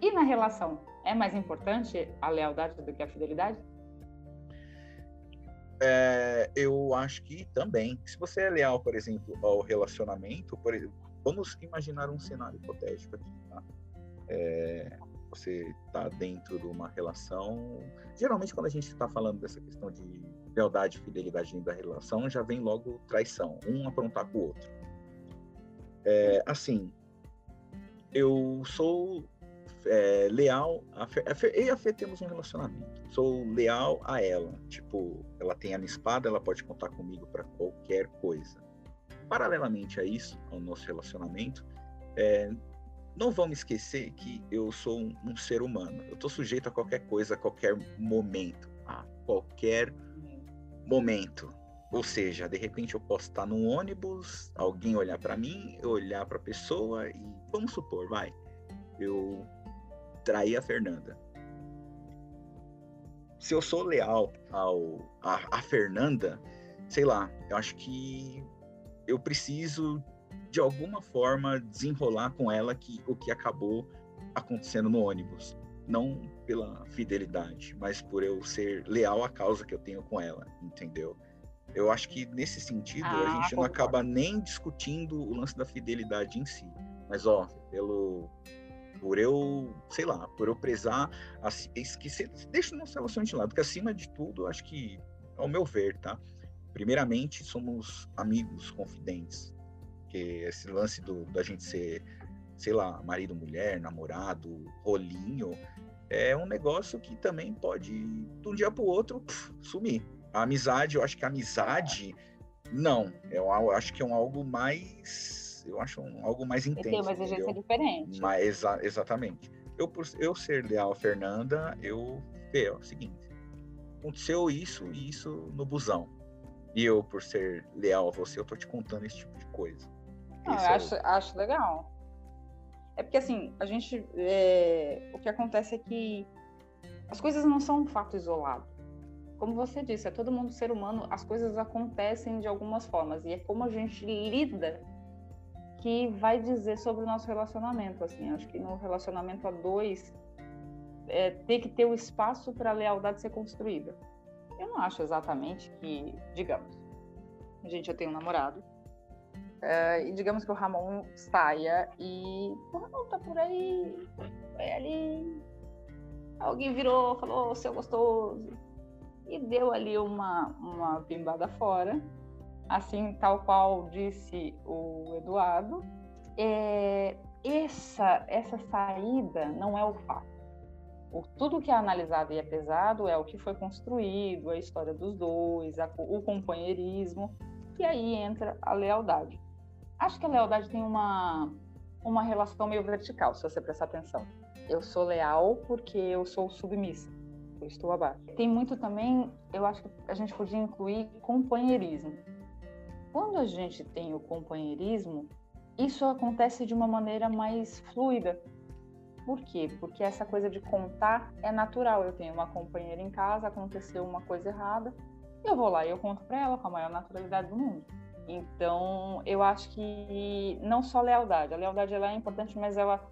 E na relação, é mais importante a lealdade do que a fidelidade? É, eu acho que também. Se você é leal, por exemplo, ao relacionamento, por exemplo, vamos imaginar um cenário hipotético aqui, tá? É, você está dentro de uma relação. Geralmente, quando a gente está falando dessa questão de lealdade e fidelidade dentro da relação, já vem logo traição, um aprontar com o outro. É, assim, eu sou é, leal. A Fê, a eu e a Fê temos um relacionamento. Sou leal a ela. Tipo, ela tem a minha espada, ela pode contar comigo para qualquer coisa. Paralelamente a isso, ao nosso relacionamento, é, não vamos esquecer que eu sou um, um ser humano. Eu estou sujeito a qualquer coisa, a qualquer momento. A qualquer momento. Ou seja, de repente eu posso estar num ônibus, alguém olhar para mim, eu olhar para a pessoa e vamos supor, vai, eu trair a Fernanda. Se eu sou leal ao a, a Fernanda, sei lá, eu acho que eu preciso de alguma forma desenrolar com ela que o que acabou acontecendo no ônibus, não pela fidelidade, mas por eu ser leal à causa que eu tenho com ela, entendeu? Eu acho que nesse sentido ah, a gente não acaba nem discutindo o lance da fidelidade em si, mas ó, pelo por eu, sei lá, por eu prezar, esquecer, deixa o nosso relacionamento de lado, porque acima de tudo, acho que, ao meu ver, tá? Primeiramente, somos amigos confidentes, que esse lance do, da gente ser, sei lá, marido, mulher, namorado, rolinho, é um negócio que também pode, de um dia para o outro, sumir. A amizade, eu acho que a amizade, não. Eu acho que é um algo mais. Eu acho um, algo mais intenso. Tem uma exigência diferente. Mas, exa exatamente. Eu, por eu ser leal a Fernanda, eu. É o seguinte. Aconteceu isso e isso no busão. E eu, por ser leal a você, eu tô te contando esse tipo de coisa. Não, eu acho, acho legal. É porque, assim, a gente. É... O que acontece é que as coisas não são um fato isolado. Como você disse, é todo mundo ser humano, as coisas acontecem de algumas formas. E é como a gente lida que vai dizer sobre o nosso relacionamento. Assim, acho que no relacionamento a dois, é, tem que ter o espaço para a lealdade ser construída. Eu não acho exatamente que, digamos, gente, eu tenho um namorado, Uh, e digamos que o Ramon saia e o Ramon tá por aí, foi ali. Alguém virou, falou, seu gostoso, e deu ali uma, uma pimbada fora, assim, tal qual disse o Eduardo. É, essa, essa saída não é o fato. O, tudo que é analisado e é pesado é o que foi construído, a história dos dois, a, o companheirismo, e aí entra a lealdade. Acho que a lealdade tem uma, uma relação meio vertical, se você prestar atenção. Eu sou leal porque eu sou submissa, eu estou abaixo. Tem muito também, eu acho que a gente podia incluir companheirismo. Quando a gente tem o companheirismo, isso acontece de uma maneira mais fluida. Por quê? Porque essa coisa de contar é natural. Eu tenho uma companheira em casa, aconteceu uma coisa errada, eu vou lá e eu conto para ela com a maior naturalidade do mundo. Então, eu acho que não só lealdade, a lealdade ela é importante, mas ela,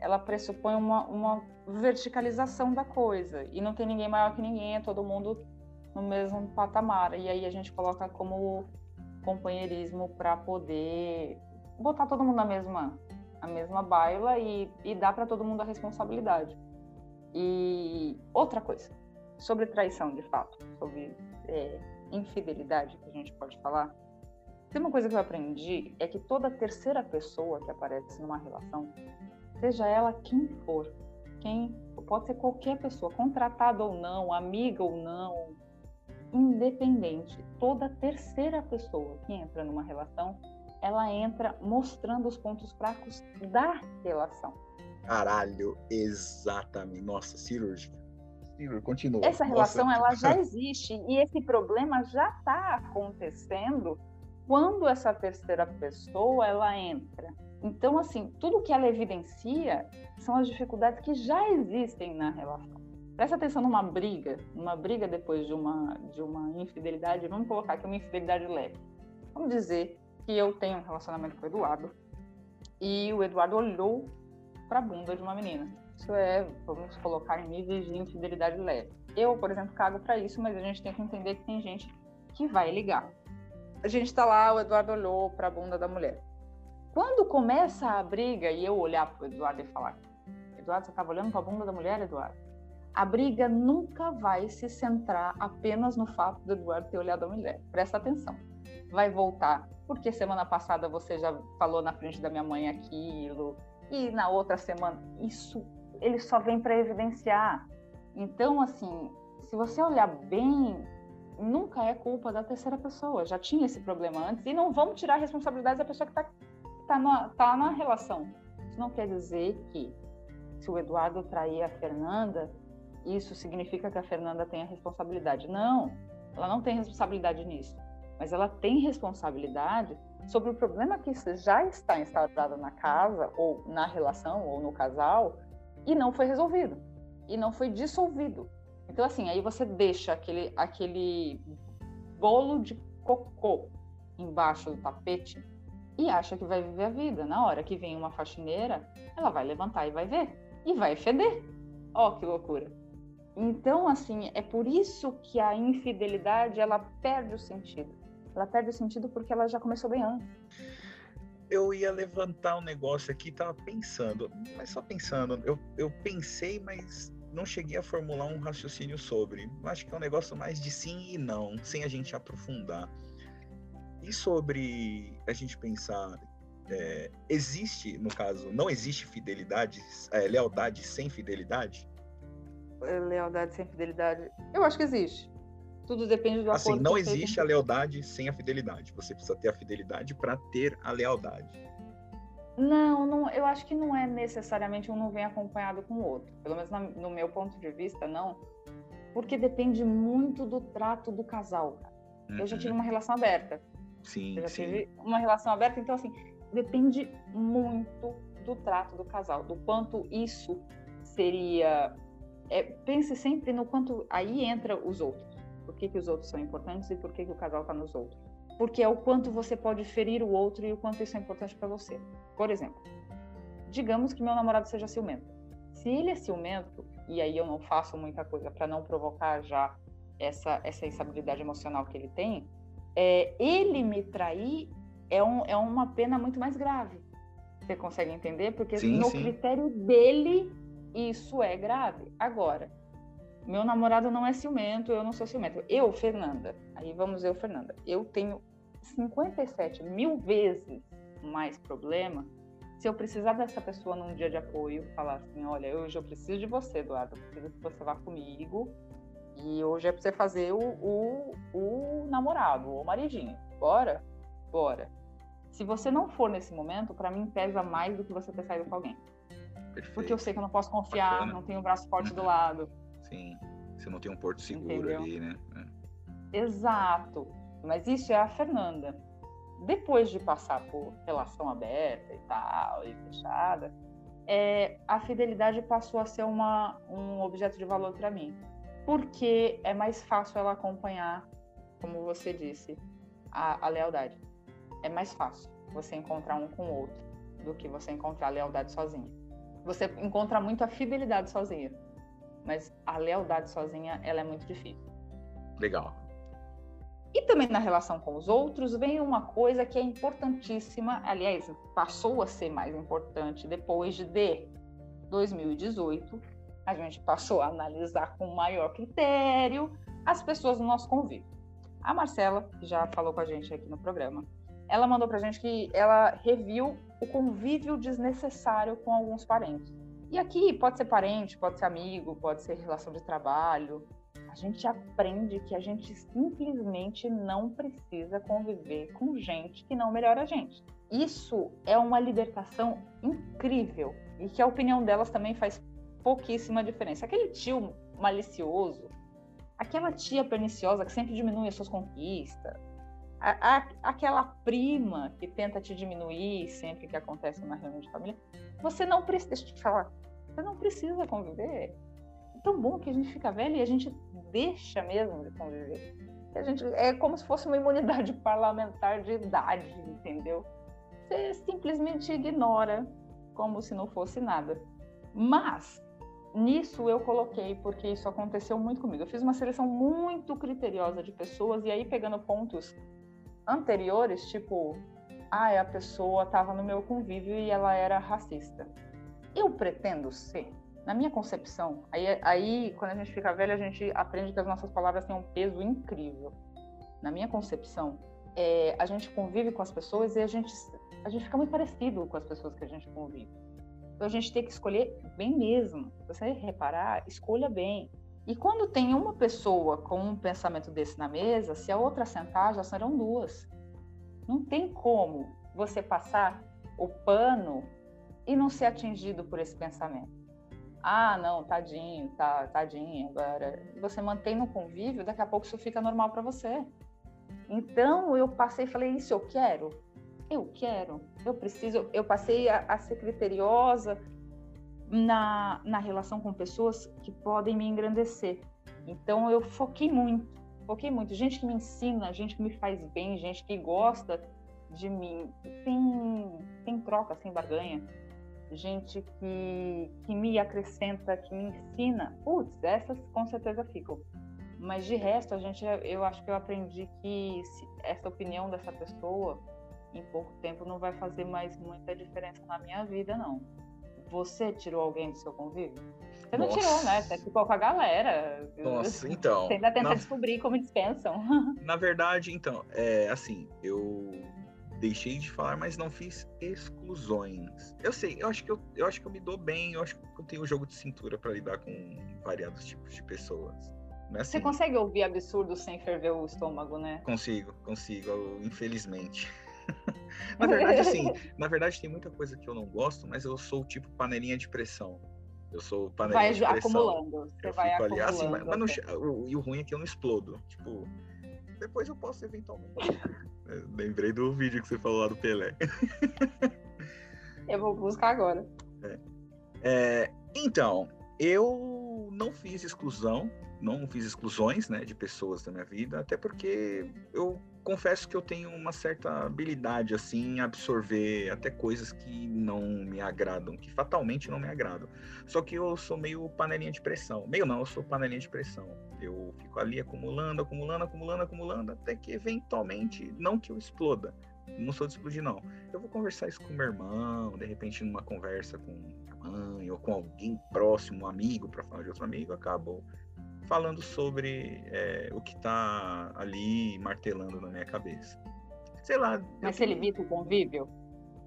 ela pressupõe uma, uma verticalização da coisa. E não tem ninguém maior que ninguém, é todo mundo no mesmo patamar. E aí a gente coloca como companheirismo para poder botar todo mundo na mesma, a mesma baila e, e dar para todo mundo a responsabilidade. E outra coisa, sobre traição de fato, sobre é, infidelidade, que a gente pode falar, tem uma coisa que eu aprendi é que toda terceira pessoa que aparece numa relação, seja ela quem for, quem pode ser qualquer pessoa, contratada ou não, amiga ou não, independente, toda terceira pessoa que entra numa relação, ela entra mostrando os pontos fracos da relação. Caralho, exatamente. Nossa, cirúrgica. Continua. Essa relação Nossa. ela já existe e esse problema já está acontecendo quando essa terceira pessoa ela entra. Então, assim, tudo que ela evidencia são as dificuldades que já existem na relação. Presta atenção numa briga, numa briga depois de uma, de uma infidelidade, vamos colocar aqui uma infidelidade leve. Vamos dizer que eu tenho um relacionamento com o Eduardo e o Eduardo olhou para a bunda de uma menina. Isso é, vamos colocar em níveis de infidelidade leve. Eu, por exemplo, cago para isso, mas a gente tem que entender que tem gente que vai ligar. A gente está lá, o Eduardo olhou para a bunda da mulher. Quando começa a briga e eu olhar para o Eduardo e falar: Eduardo, você estava olhando para a bunda da mulher, Eduardo? A briga nunca vai se centrar apenas no fato do Eduardo ter olhado a mulher. Presta atenção. Vai voltar porque semana passada você já falou na frente da minha mãe aquilo, e na outra semana. Isso ele só vem para evidenciar. Então, assim, se você olhar bem, nunca é culpa da terceira pessoa. Já tinha esse problema antes, e não vamos tirar a responsabilidade da pessoa que está tá na, tá na relação. Isso não quer dizer que se o Eduardo trair a Fernanda, isso significa que a Fernanda tem a responsabilidade. Não, ela não tem responsabilidade nisso mas ela tem responsabilidade sobre o problema que já está instaurado na casa, ou na relação, ou no casal, e não foi resolvido, e não foi dissolvido. Então, assim, aí você deixa aquele, aquele bolo de cocô embaixo do tapete e acha que vai viver a vida. Na hora que vem uma faxineira, ela vai levantar e vai ver, e vai feder. Ó, oh, que loucura! Então, assim, é por isso que a infidelidade ela perde o sentido ela perde o sentido porque ela já começou bem antes. Eu ia levantar um negócio aqui, tava pensando, mas só pensando, eu, eu pensei, mas não cheguei a formular um raciocínio sobre. Acho que é um negócio mais de sim e não, sem a gente aprofundar. E sobre a gente pensar, é, existe, no caso, não existe fidelidade, é, lealdade sem fidelidade? Lealdade sem fidelidade? Eu acho que existe. Tudo depende do assim, acordo. Assim, não existe a lealdade sem a fidelidade. Você precisa ter a fidelidade para ter a lealdade. Não, não, eu acho que não é necessariamente um não vem acompanhado com o outro. Pelo menos no meu ponto de vista, não. Porque depende muito do trato do casal. Uhum. Eu já tive uhum. uma relação aberta. Sim, eu já sim. tive uma relação aberta, então assim, depende muito do trato do casal, do quanto isso seria. É, pense sempre no quanto aí entra os outros por que, que os outros são importantes e por que, que o casal está nos outros. Porque é o quanto você pode ferir o outro e o quanto isso é importante para você. Por exemplo, digamos que meu namorado seja ciumento. Se ele é ciumento, e aí eu não faço muita coisa para não provocar já essa, essa instabilidade emocional que ele tem, é, ele me trair é, um, é uma pena muito mais grave. Você consegue entender? Porque sim, no sim. critério dele, isso é grave. Agora, meu namorado não é ciumento, eu não sou ciumento. Eu, Fernanda, aí vamos eu, Fernanda, eu tenho 57 mil vezes mais problema se eu precisar dessa pessoa num dia de apoio, falar assim, olha, hoje eu preciso de você, Eduardo, eu preciso que você vá comigo e hoje é pra você fazer o, o, o namorado, o maridinho. Bora? Bora. Se você não for nesse momento, para mim pesa mais do que você ter saído com alguém. Perfeito. Porque eu sei que eu não posso confiar, Bacana. não tenho o braço forte do uhum. lado. Sim. Você não tem um porto seguro Entendeu? ali, né? É. Exato. Mas isso é a Fernanda. Depois de passar por relação aberta e tal, e fechada, é, a fidelidade passou a ser uma, um objeto de valor para mim. Porque é mais fácil ela acompanhar, como você disse, a, a lealdade. É mais fácil você encontrar um com o outro do que você encontrar a lealdade sozinha. Você encontra muito a fidelidade sozinha mas a lealdade sozinha ela é muito difícil. Legal. E também na relação com os outros vem uma coisa que é importantíssima, aliás, passou a ser mais importante depois de 2018. A gente passou a analisar com maior critério as pessoas do nosso convívio. A Marcela, que já falou com a gente aqui no programa, ela mandou pra gente que ela reviu o convívio desnecessário com alguns parentes. E aqui pode ser parente, pode ser amigo, pode ser relação de trabalho. A gente aprende que a gente simplesmente não precisa conviver com gente que não melhora a gente. Isso é uma libertação incrível e que a opinião delas também faz pouquíssima diferença. Aquele tio malicioso, aquela tia perniciosa que sempre diminui as suas conquistas, a, a, aquela prima que tenta te diminuir sempre que acontece uma reunião de família, você não precisa, te falar, você não precisa conviver. É tão bom que a gente fica velho e a gente deixa mesmo de conviver. A gente, é como se fosse uma imunidade parlamentar de idade, entendeu? Você simplesmente ignora como se não fosse nada. Mas nisso eu coloquei, porque isso aconteceu muito comigo. Eu fiz uma seleção muito criteriosa de pessoas, e aí pegando pontos anteriores, tipo, ah, a pessoa estava no meu convívio e ela era racista. Eu pretendo ser, na minha concepção, aí, aí quando a gente fica velho, a gente aprende que as nossas palavras têm um peso incrível. Na minha concepção, é, a gente convive com as pessoas e a gente, a gente fica muito parecido com as pessoas que a gente convive. Então a gente tem que escolher bem mesmo. Se você reparar, escolha bem. E quando tem uma pessoa com um pensamento desse na mesa, se a outra sentar, já serão duas. Não tem como você passar o pano e não ser atingido por esse pensamento. Ah, não, tadinho, tá, tadinho. Agora, você mantém no convívio, daqui a pouco isso fica normal para você. Então, eu passei e falei: Isso eu quero? Eu quero, eu preciso. Eu passei a, a ser criteriosa, na, na relação com pessoas que podem me engrandecer. Então eu foquei muito, foquei muito. Gente que me ensina, gente que me faz bem, gente que gosta de mim. Tem, tem troca, sem barganha. Gente que, que me acrescenta, que me ensina. Putz, essas com certeza ficam. Mas de resto, a gente, eu acho que eu aprendi que essa opinião dessa pessoa em pouco tempo não vai fazer mais muita diferença na minha vida, não. Você tirou alguém do seu convívio? Você não Nossa. tirou, né? Você ficou com a galera. Nossa, então. Você ainda tenta na... descobrir como dispensam. Na verdade, então, é assim, eu deixei de falar, mas não fiz exclusões. Eu sei, eu acho que eu, eu acho que eu me dou bem, eu acho que eu tenho um jogo de cintura para lidar com variados tipos de pessoas. É assim. Você consegue ouvir absurdo sem ferver o estômago, né? Consigo, consigo, infelizmente. na verdade, assim, na verdade tem muita coisa que eu não gosto, mas eu sou tipo panelinha de pressão. Eu sou panelinha vai de pressão. acumulando. Você eu vai fico acumulando. Ali, assim, mas, mas não, o, e o ruim é que eu não explodo. Tipo, depois eu posso eventualmente. eu lembrei do vídeo que você falou lá do Pelé. eu vou buscar agora. É. É, então, eu não fiz exclusão, não fiz exclusões né, de pessoas da minha vida, até porque eu confesso que eu tenho uma certa habilidade assim em absorver até coisas que não me agradam, que fatalmente não me agradam. Só que eu sou meio panelinha de pressão. Meio não, eu sou panelinha de pressão. Eu fico ali acumulando, acumulando, acumulando, acumulando, até que eventualmente, não que eu exploda. Não sou de explodir, não. Eu vou conversar isso com meu irmão, de repente numa conversa com a mãe ou com alguém próximo, um amigo, para falar de outro amigo, acabou falando sobre é, o que está ali martelando na minha cabeça. Sei lá. Mas você limita o convívio?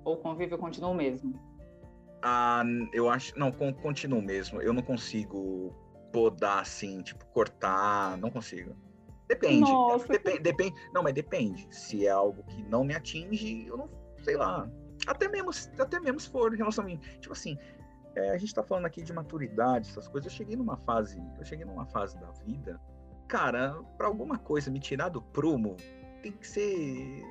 Ou o convívio continua o mesmo? Ah, eu acho. Não, continua o mesmo. Eu não consigo podar assim, tipo, cortar. Não consigo. Depende. Nossa. Depende, depende. Não, mas depende. Se é algo que não me atinge, eu não. Sei lá. Até mesmo, até mesmo se for relacionamento. Tipo assim, é, a gente está falando aqui de maturidade, essas coisas. Eu cheguei numa fase, eu cheguei numa fase da vida, cara, para alguma coisa me tirar do prumo, tem que ser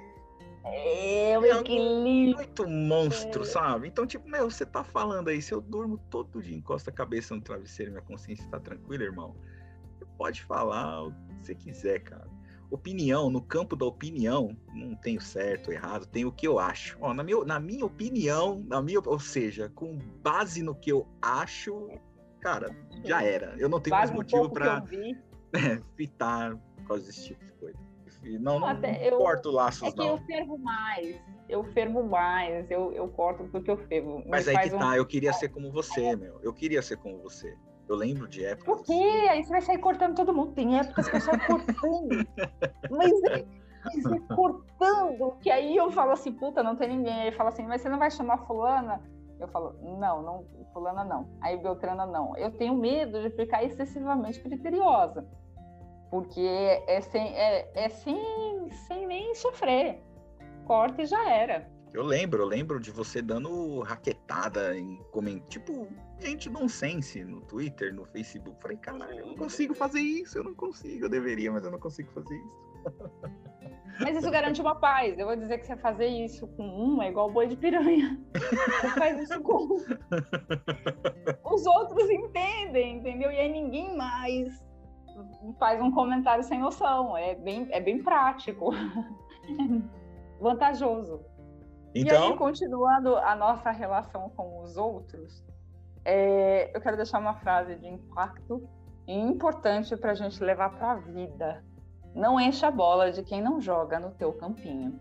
é, o equilíbrio. Muito monstro, é. sabe? Então, tipo, meu, você tá falando aí, se eu durmo todo dia, encosta a cabeça no travesseiro, minha consciência tá tranquila, irmão. Você pode falar o que você quiser, cara opinião, no campo da opinião, não tenho certo ou errado, tenho o que eu acho. Ó, na, minha, na minha opinião, na minha, ou seja, com base no que eu acho, cara, já era. Eu não tenho mais motivo para é, fitar por causa desse tipo de coisa. Não, não, Até não eu, corto laços, é que não. eu fervo mais. Eu fervo mais, eu, eu corto porque eu fervo. Mas, Mas aí que tá, um... eu queria ser como você, é. meu. Eu queria ser como você. Eu lembro de épocas. Por quê? Aí você vai sair cortando todo mundo. Tem épocas que eu saio cortando. mas, mas cortando, que aí eu falo assim, puta, não tem ninguém. Aí fala assim, mas você não vai chamar fulana? Eu falo, não, não, fulana não. Aí Beltrana não. Eu tenho medo de ficar excessivamente criteriosa. Porque é sem, é, é sem, sem nem sofrer. Corta e já era. Eu lembro, eu lembro de você dando raquetada em comentário, tipo, gente nonsense no Twitter, no Facebook. Falei, caralho, eu não consigo fazer isso, eu não consigo, eu deveria, mas eu não consigo fazer isso. Mas isso garante uma paz. Eu vou dizer que você fazer isso com um é igual boi de piranha. Você faz isso com um. Os outros entendem, entendeu? E aí ninguém mais faz um comentário sem noção. É bem, é bem prático. Vantajoso. Então... E aí, então? continuando a nossa relação com os outros, é, eu quero deixar uma frase de impacto importante para a gente levar para a vida. Não enche a bola de quem não joga no teu campinho.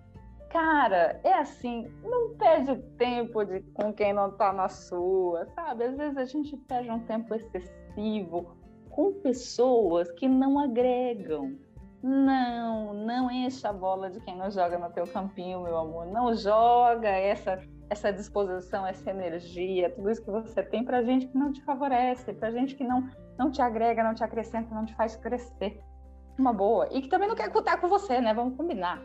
Cara, é assim, não perde tempo de, com quem não está na sua, sabe? Às vezes a gente perde um tempo excessivo com pessoas que não agregam. Não, não enche a bola de quem não joga no teu campinho, meu amor. Não joga essa essa disposição, essa energia, tudo isso que você tem para gente que não te favorece, para gente que não não te agrega, não te acrescenta, não te faz crescer. Uma boa. E que também não quer contar com você, né? Vamos combinar.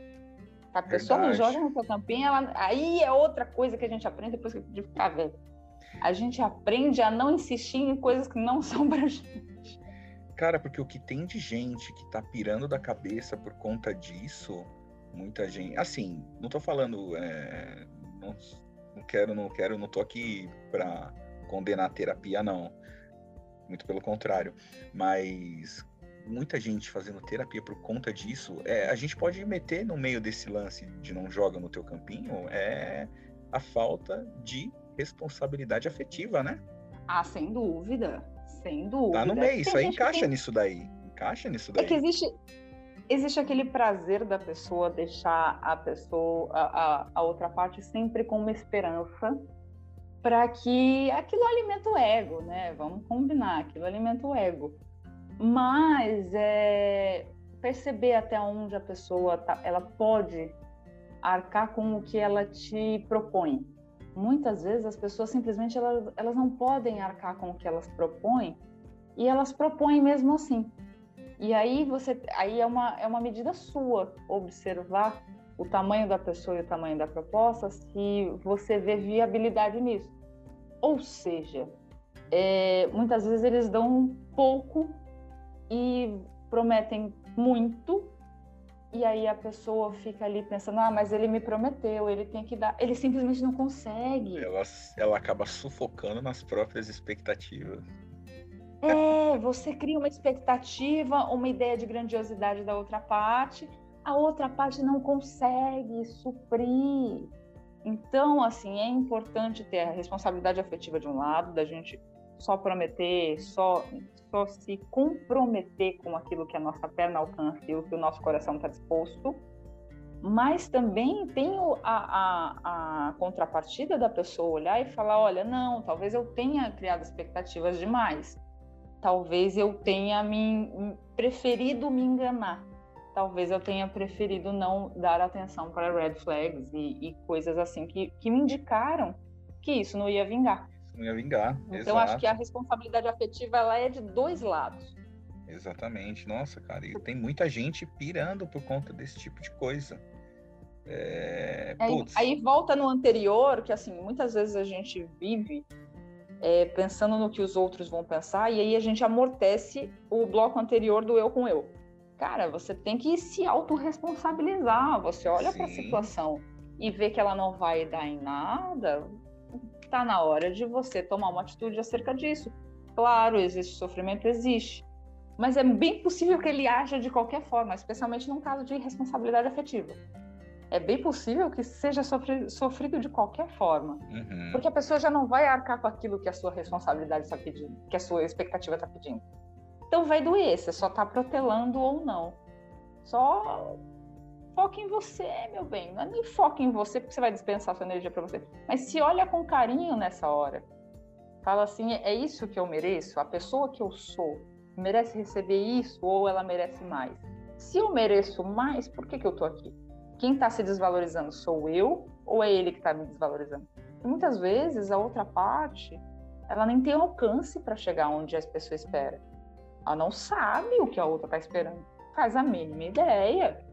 A pessoa Verdade. não joga no seu campinho, ela... aí é outra coisa que a gente aprende depois de ficar velho. A gente aprende a não insistir em coisas que não são pra gente. Cara, porque o que tem de gente que tá pirando da cabeça por conta disso, muita gente. Assim, não tô falando. É... Não, não quero, não quero, não tô aqui pra condenar a terapia, não muito pelo contrário. Mas muita gente fazendo terapia por conta disso, é, a gente pode meter no meio desse lance de não joga no teu campinho, é a falta de responsabilidade afetiva, né? Ah, sem dúvida, sem dúvida. Tá no meio, isso aí encaixa tem... nisso daí, encaixa nisso daí. É que existe, existe aquele prazer da pessoa deixar a pessoa, a, a, a outra parte sempre com uma esperança para que aquilo alimenta o ego, né? Vamos combinar, aquilo alimenta o ego. Mas é, perceber até onde a pessoa tá, ela pode arcar com o que ela te propõe. Muitas vezes as pessoas simplesmente elas, elas não podem arcar com o que elas propõem e elas propõem mesmo assim. E aí você, aí é uma é uma medida sua observar o tamanho da pessoa e o tamanho da proposta, se você vê viabilidade nisso. Ou seja, é, muitas vezes eles dão pouco e prometem muito, e aí a pessoa fica ali pensando: ah, mas ele me prometeu, ele tem que dar. Ele simplesmente não consegue. Ela, ela acaba sufocando nas próprias expectativas. É, você cria uma expectativa, uma ideia de grandiosidade da outra parte, a outra parte não consegue suprir. Então, assim, é importante ter a responsabilidade afetiva de um lado, da gente só prometer, só, só se comprometer com aquilo que a nossa perna alcança e o que o nosso coração está disposto, mas também tem a, a, a, contrapartida da pessoa olhar e falar: olha, não, talvez eu tenha criado expectativas demais, talvez eu tenha me, preferido me enganar. Talvez eu tenha preferido não dar atenção para red flags e, e coisas assim que, que me indicaram que isso não ia vingar. Não ia vingar. Então Exato. acho que a responsabilidade afetiva ela é de dois lados. Exatamente. Nossa, cara, e tem muita gente pirando por conta desse tipo de coisa. É... Aí, aí, volta no anterior, que assim, muitas vezes a gente vive é, pensando no que os outros vão pensar, e aí a gente amortece o bloco anterior do eu com eu cara, você tem que se autorresponsabilizar. Você olha para a situação e vê que ela não vai dar em nada, tá na hora de você tomar uma atitude acerca disso. Claro, existe sofrimento, existe. Mas é bem possível que ele haja de qualquer forma, especialmente num caso de irresponsabilidade afetiva. É bem possível que seja sofrido, de qualquer forma. Uhum. Porque a pessoa já não vai arcar com aquilo que a sua responsabilidade está pedindo, que a sua expectativa está pedindo. Então vai doer, você só tá protelando ou não. Só foca em você, meu bem. Não é nem foca em você porque você vai dispensar sua energia para você. Mas se olha com carinho nessa hora. Fala assim, é isso que eu mereço? A pessoa que eu sou merece receber isso ou ela merece mais? Se eu mereço mais, por que, que eu tô aqui? Quem está se desvalorizando sou eu ou é ele que está me desvalorizando? E muitas vezes a outra parte, ela nem tem alcance para chegar onde as pessoas esperam. Ela não sabe o que a outra está esperando, faz a mínima ideia.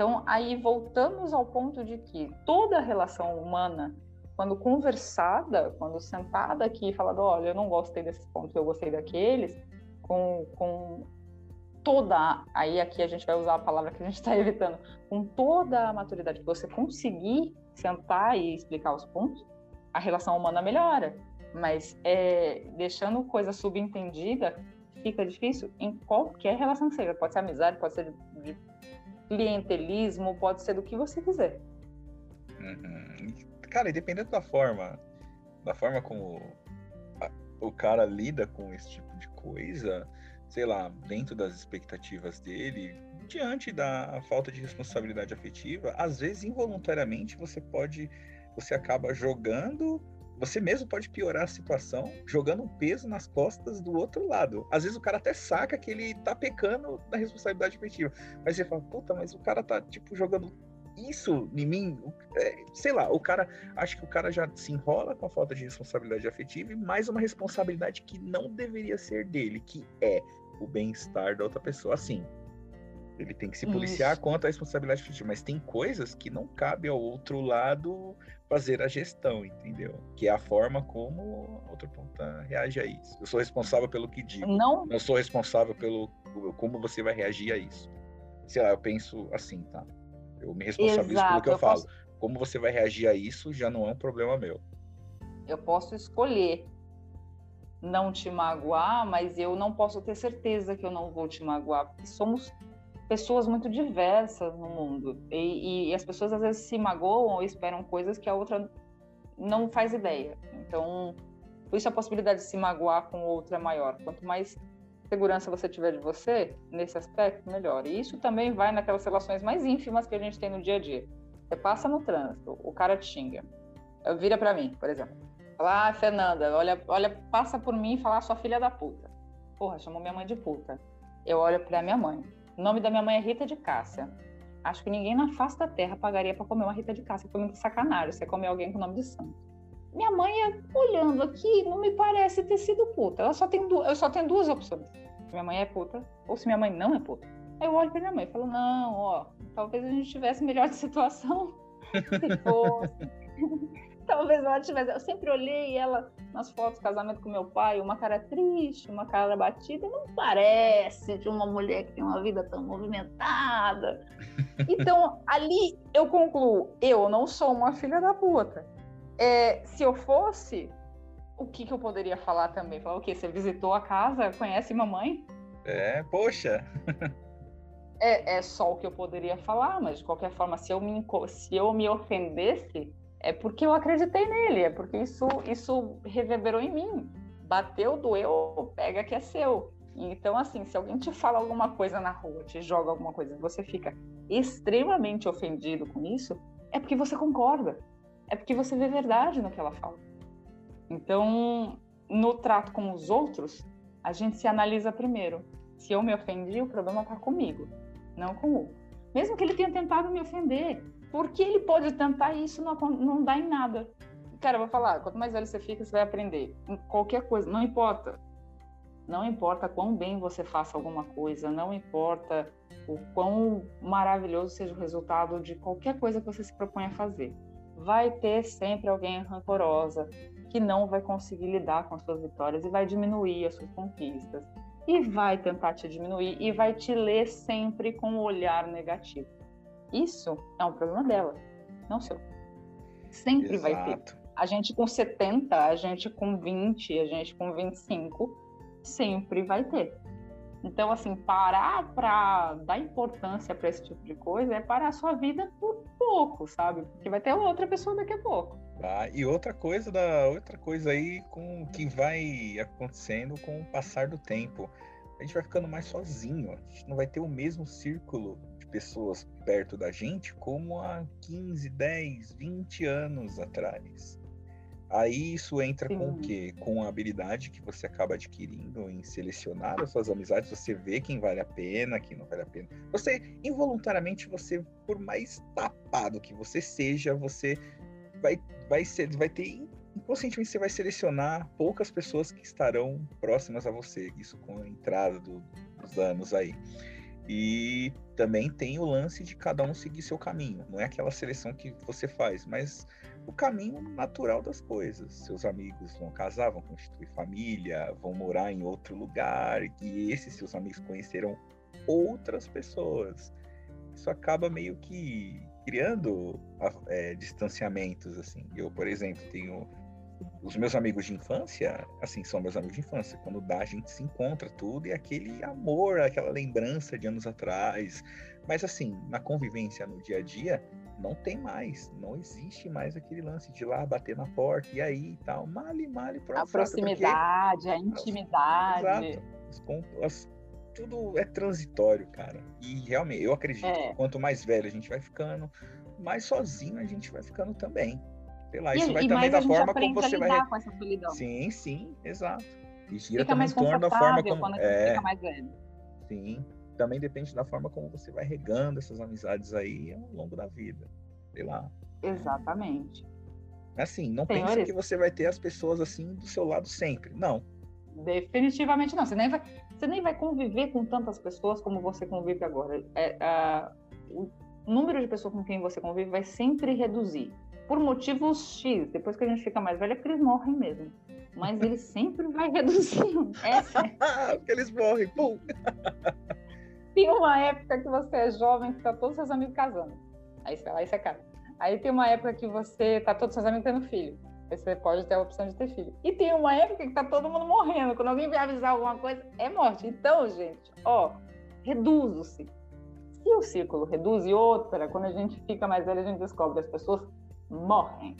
Então, aí voltamos ao ponto de que toda relação humana, quando conversada, quando sentada aqui falando, olha, eu não gostei desses pontos, eu gostei daqueles, com, com toda, aí aqui a gente vai usar a palavra que a gente está evitando, com toda a maturidade que você conseguir sentar e explicar os pontos, a relação humana melhora. Mas é, deixando coisa subentendida, fica difícil em qualquer relação que seja. Pode ser amizade, pode ser de clientelismo, pode ser do que você quiser. Uhum. Cara, e dependendo da forma, da forma como o cara lida com esse tipo de coisa, sei lá, dentro das expectativas dele, diante da falta de responsabilidade afetiva, às vezes involuntariamente você pode, você acaba jogando, você mesmo pode piorar a situação, jogando um peso nas costas do outro lado. Às vezes o cara até saca que ele tá pecando na responsabilidade afetiva, mas você fala, puta, mas o cara tá tipo jogando isso em mim, é, sei lá, o cara, acho que o cara já se enrola com a falta de responsabilidade afetiva e mais uma responsabilidade que não deveria ser dele, que é o bem-estar da outra pessoa. Assim, ele tem que se policiar Isso. quanto à responsabilidade afetiva, mas tem coisas que não cabe ao outro lado fazer a gestão, entendeu? Que é a forma como a outra ponta reage a isso. Eu sou responsável pelo que digo. Não. Eu sou responsável pelo como você vai reagir a isso. Sei lá, eu penso assim, tá? Eu me responsabilizo Exato, pelo que eu, eu falo. Posso... Como você vai reagir a isso já não é um problema meu. Eu posso escolher não te magoar, mas eu não posso ter certeza que eu não vou te magoar, porque somos pessoas muito diversas no mundo e, e, as pessoas às vezes se magoam ou esperam coisas que a outra não faz ideia. Então, por isso a possibilidade de se magoar com outra é maior. Quanto mais segurança você tiver de você nesse aspecto, melhor. E isso também vai naquelas relações mais ínfimas que a gente tem no dia a dia. Você passa no trânsito, o cara te xinga. Vira para mim, por exemplo. Fala, ah, Fernanda, olha, olha, passa por mim e fala, sua filha da puta. Porra, chamou minha mãe de puta. Eu olho pra minha mãe. O nome da minha mãe é Rita de Cássia. Acho que ninguém na face da terra pagaria para comer uma Rita de Cássia. Foi muito sacanagem você comer alguém com o nome de santo. Minha mãe, olhando aqui, não me parece ter sido puta. Ela só tem du... Eu só tenho duas opções. Se minha mãe é puta ou se minha mãe não é puta. Aí eu olho pra minha mãe e falo, não, ó, talvez a gente tivesse melhor de situação se fosse. Talvez ela tivesse. Eu sempre olhei ela nas fotos do casamento com meu pai, uma cara triste, uma cara batida, não parece de uma mulher que tem uma vida tão movimentada. Então, ali eu concluo, eu não sou uma filha da puta. É, se eu fosse, o que, que eu poderia falar também? Falar o quê? Você visitou a casa, conhece mamãe? É, poxa. é, é só o que eu poderia falar, mas de qualquer forma, se eu me, se eu me ofendesse, é porque eu acreditei nele, é porque isso, isso reverberou em mim. Bateu, doeu, pega que é seu. Então, assim, se alguém te fala alguma coisa na rua, te joga alguma coisa, você fica extremamente ofendido com isso, é porque você concorda é porque você vê verdade no que ela fala. Então, no trato com os outros, a gente se analisa primeiro. Se eu me ofendi, o problema está comigo, não com o outro. Mesmo que ele tenha tentado me ofender, porque ele pode tentar e isso não, não dá em nada. Cara, eu vou falar, quanto mais velho você fica, você vai aprender. Qualquer coisa, não importa. Não importa quão bem você faça alguma coisa, não importa o quão maravilhoso seja o resultado de qualquer coisa que você se propõe a fazer vai ter sempre alguém rancorosa que não vai conseguir lidar com as suas vitórias e vai diminuir as suas conquistas. E vai tentar te diminuir e vai te ler sempre com um olhar negativo. Isso é um problema dela, não seu. Sempre Exato. vai ter. A gente com 70, a gente com 20, a gente com 25, sempre vai ter. Então, assim, parar para dar importância para esse tipo de coisa é parar a sua vida por pouco, sabe? Porque vai ter outra pessoa daqui a pouco. Ah, e outra coisa da outra coisa aí com que vai acontecendo com o passar do tempo. A gente vai ficando mais sozinho. A gente não vai ter o mesmo círculo pessoas perto da gente como há 15, 10, 20 anos atrás. Aí isso entra Sim. com o quê? Com a habilidade que você acaba adquirindo em selecionar as suas amizades, você vê quem vale a pena, quem não vale a pena. Você, involuntariamente, você, por mais tapado que você seja, você vai, vai, ser, vai ter. Inconscientemente você vai selecionar poucas pessoas que estarão próximas a você, isso com a entrada do, dos anos aí. E também tem o lance de cada um seguir seu caminho. Não é aquela seleção que você faz, mas o caminho natural das coisas. Seus amigos vão casar, vão constituir família, vão morar em outro lugar, e esses seus amigos conheceram outras pessoas. Isso acaba meio que criando é, distanciamentos, assim. Eu, por exemplo, tenho os meus amigos de infância, assim, são meus amigos de infância. Quando dá, a gente se encontra tudo e aquele amor, aquela lembrança de anos atrás. Mas assim, na convivência no dia a dia, não tem mais, não existe mais aquele lance de ir lá bater na porta e aí e tal, male, male, pronto. A proximidade, porque... a intimidade. Exato. As, tudo é transitório, cara. E realmente, eu acredito é. que quanto mais velho a gente vai ficando, mais sozinho a gente vai ficando também. Sei lá, e, isso vai também da forma como você vai. Com essa solidão. Sim, sim, exato. E gira também em torno da forma como. Quando é... fica mais velho. Sim. Também depende da forma como você vai regando essas amizades aí ao longo da vida. Sei lá. Exatamente. Assim, não Senhores... pense que você vai ter as pessoas assim do seu lado sempre. Não. Definitivamente não. Você nem vai, você nem vai conviver com tantas pessoas como você convive agora. É, o número de pessoas com quem você convive vai sempre reduzir por motivos X. Depois que a gente fica mais velho, é porque eles morrem mesmo. Mas ele sempre vai reduzindo. Essa é. porque eles morrem, pum! Tem uma época que você é jovem, que tá todos seus amigos casando. Aí você vai lá e você casa. Aí tem uma época que você tá todos seus amigos tendo filho. Aí você pode ter a opção de ter filho. E tem uma época que tá todo mundo morrendo. Quando alguém vier avisar alguma coisa, é morte. Então, gente, ó, reduzo-se. Se o círculo reduz, e outra, quando a gente fica mais velho, a gente descobre que as pessoas morrem.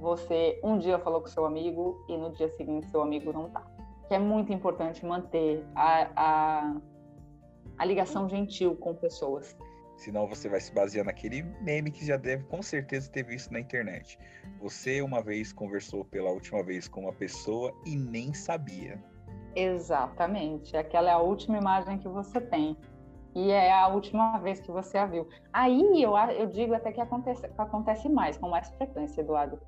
Você um dia falou com seu amigo e no dia seguinte seu amigo não tá. Que é muito importante manter a, a, a ligação gentil com pessoas. Senão você vai se basear naquele meme que já deve com certeza ter visto na internet. Você uma vez conversou pela última vez com uma pessoa e nem sabia. Exatamente. Aquela é a última imagem que você tem e é a última vez que você a viu. Aí eu, eu digo até que acontece, acontece mais, com mais frequência, Eduardo,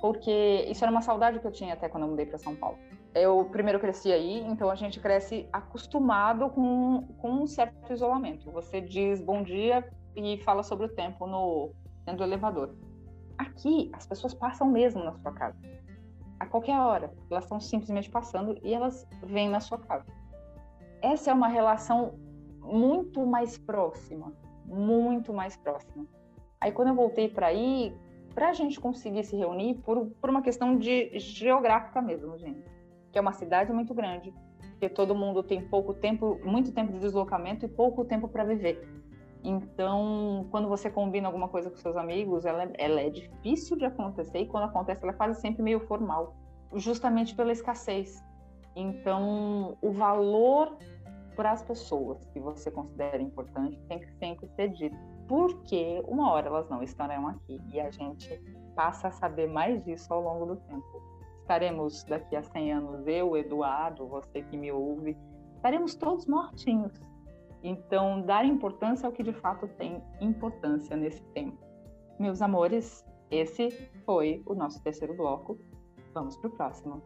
porque isso era uma saudade que eu tinha até quando eu mudei para São Paulo. Eu primeiro cresci aí, então a gente cresce acostumado com, com um certo isolamento. Você diz bom dia e fala sobre o tempo no dentro do elevador. Aqui as pessoas passam mesmo na sua casa. A qualquer hora, elas estão simplesmente passando e elas vêm na sua casa. Essa é uma relação muito mais próxima, muito mais próxima. Aí quando eu voltei para aí, para a gente conseguir se reunir por, por uma questão de geográfica mesmo, gente, que é uma cidade muito grande, que todo mundo tem pouco tempo, muito tempo de deslocamento e pouco tempo para viver. Então, quando você combina alguma coisa com seus amigos, ela é, ela é difícil de acontecer e quando acontece, ela é quase sempre meio formal, justamente pela escassez. Então, o valor para as pessoas que você considera importante tem que sempre ser dito, porque uma hora elas não estarão aqui e a gente passa a saber mais disso ao longo do tempo. Estaremos daqui a 100 anos, eu, Eduardo, você que me ouve, estaremos todos mortinhos. Então, dar importância ao que de fato tem importância nesse tempo. Meus amores, esse foi o nosso terceiro bloco. Vamos para o próximo.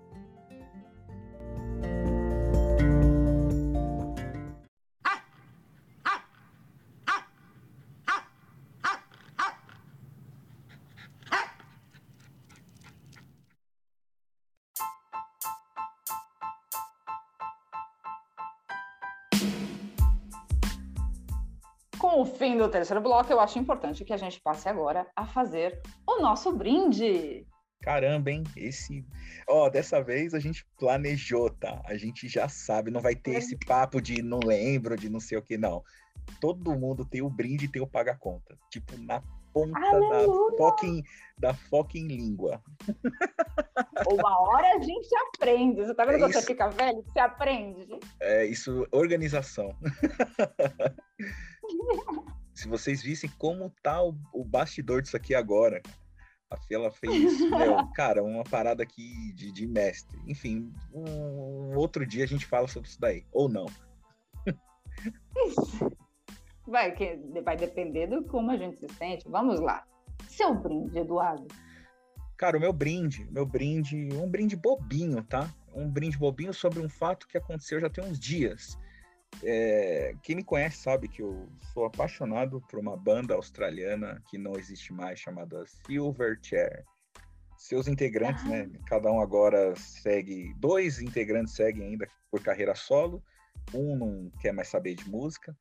Com o fim do terceiro bloco, eu acho importante que a gente passe agora a fazer o nosso brinde. Caramba, hein? Esse. Ó, oh, dessa vez a gente planejou, tá? A gente já sabe, não vai ter é. esse papo de não lembro, de não sei o que, não. Todo mundo tem o brinde e tem o paga-conta. Tipo, na ponta da fucking, da fucking língua. Uma hora a gente aprende. Você tá vendo é você fica velho? Você aprende. É, isso, organização. Se vocês vissem como tá o, o bastidor disso aqui agora, a Fela fez, meu, cara, uma parada aqui de, de mestre. Enfim, um, outro dia a gente fala sobre isso daí, ou não. Vai, que, vai depender do como a gente se sente. Vamos lá. Seu brinde, Eduardo. Cara, o meu brinde, meu brinde, um brinde bobinho, tá? Um brinde bobinho sobre um fato que aconteceu já tem uns dias. É, quem me conhece sabe que eu sou apaixonado por uma banda australiana que não existe mais, chamada Silverchair. Seus integrantes, né? Cada um agora segue, dois integrantes seguem ainda por carreira solo Um não quer mais saber de música.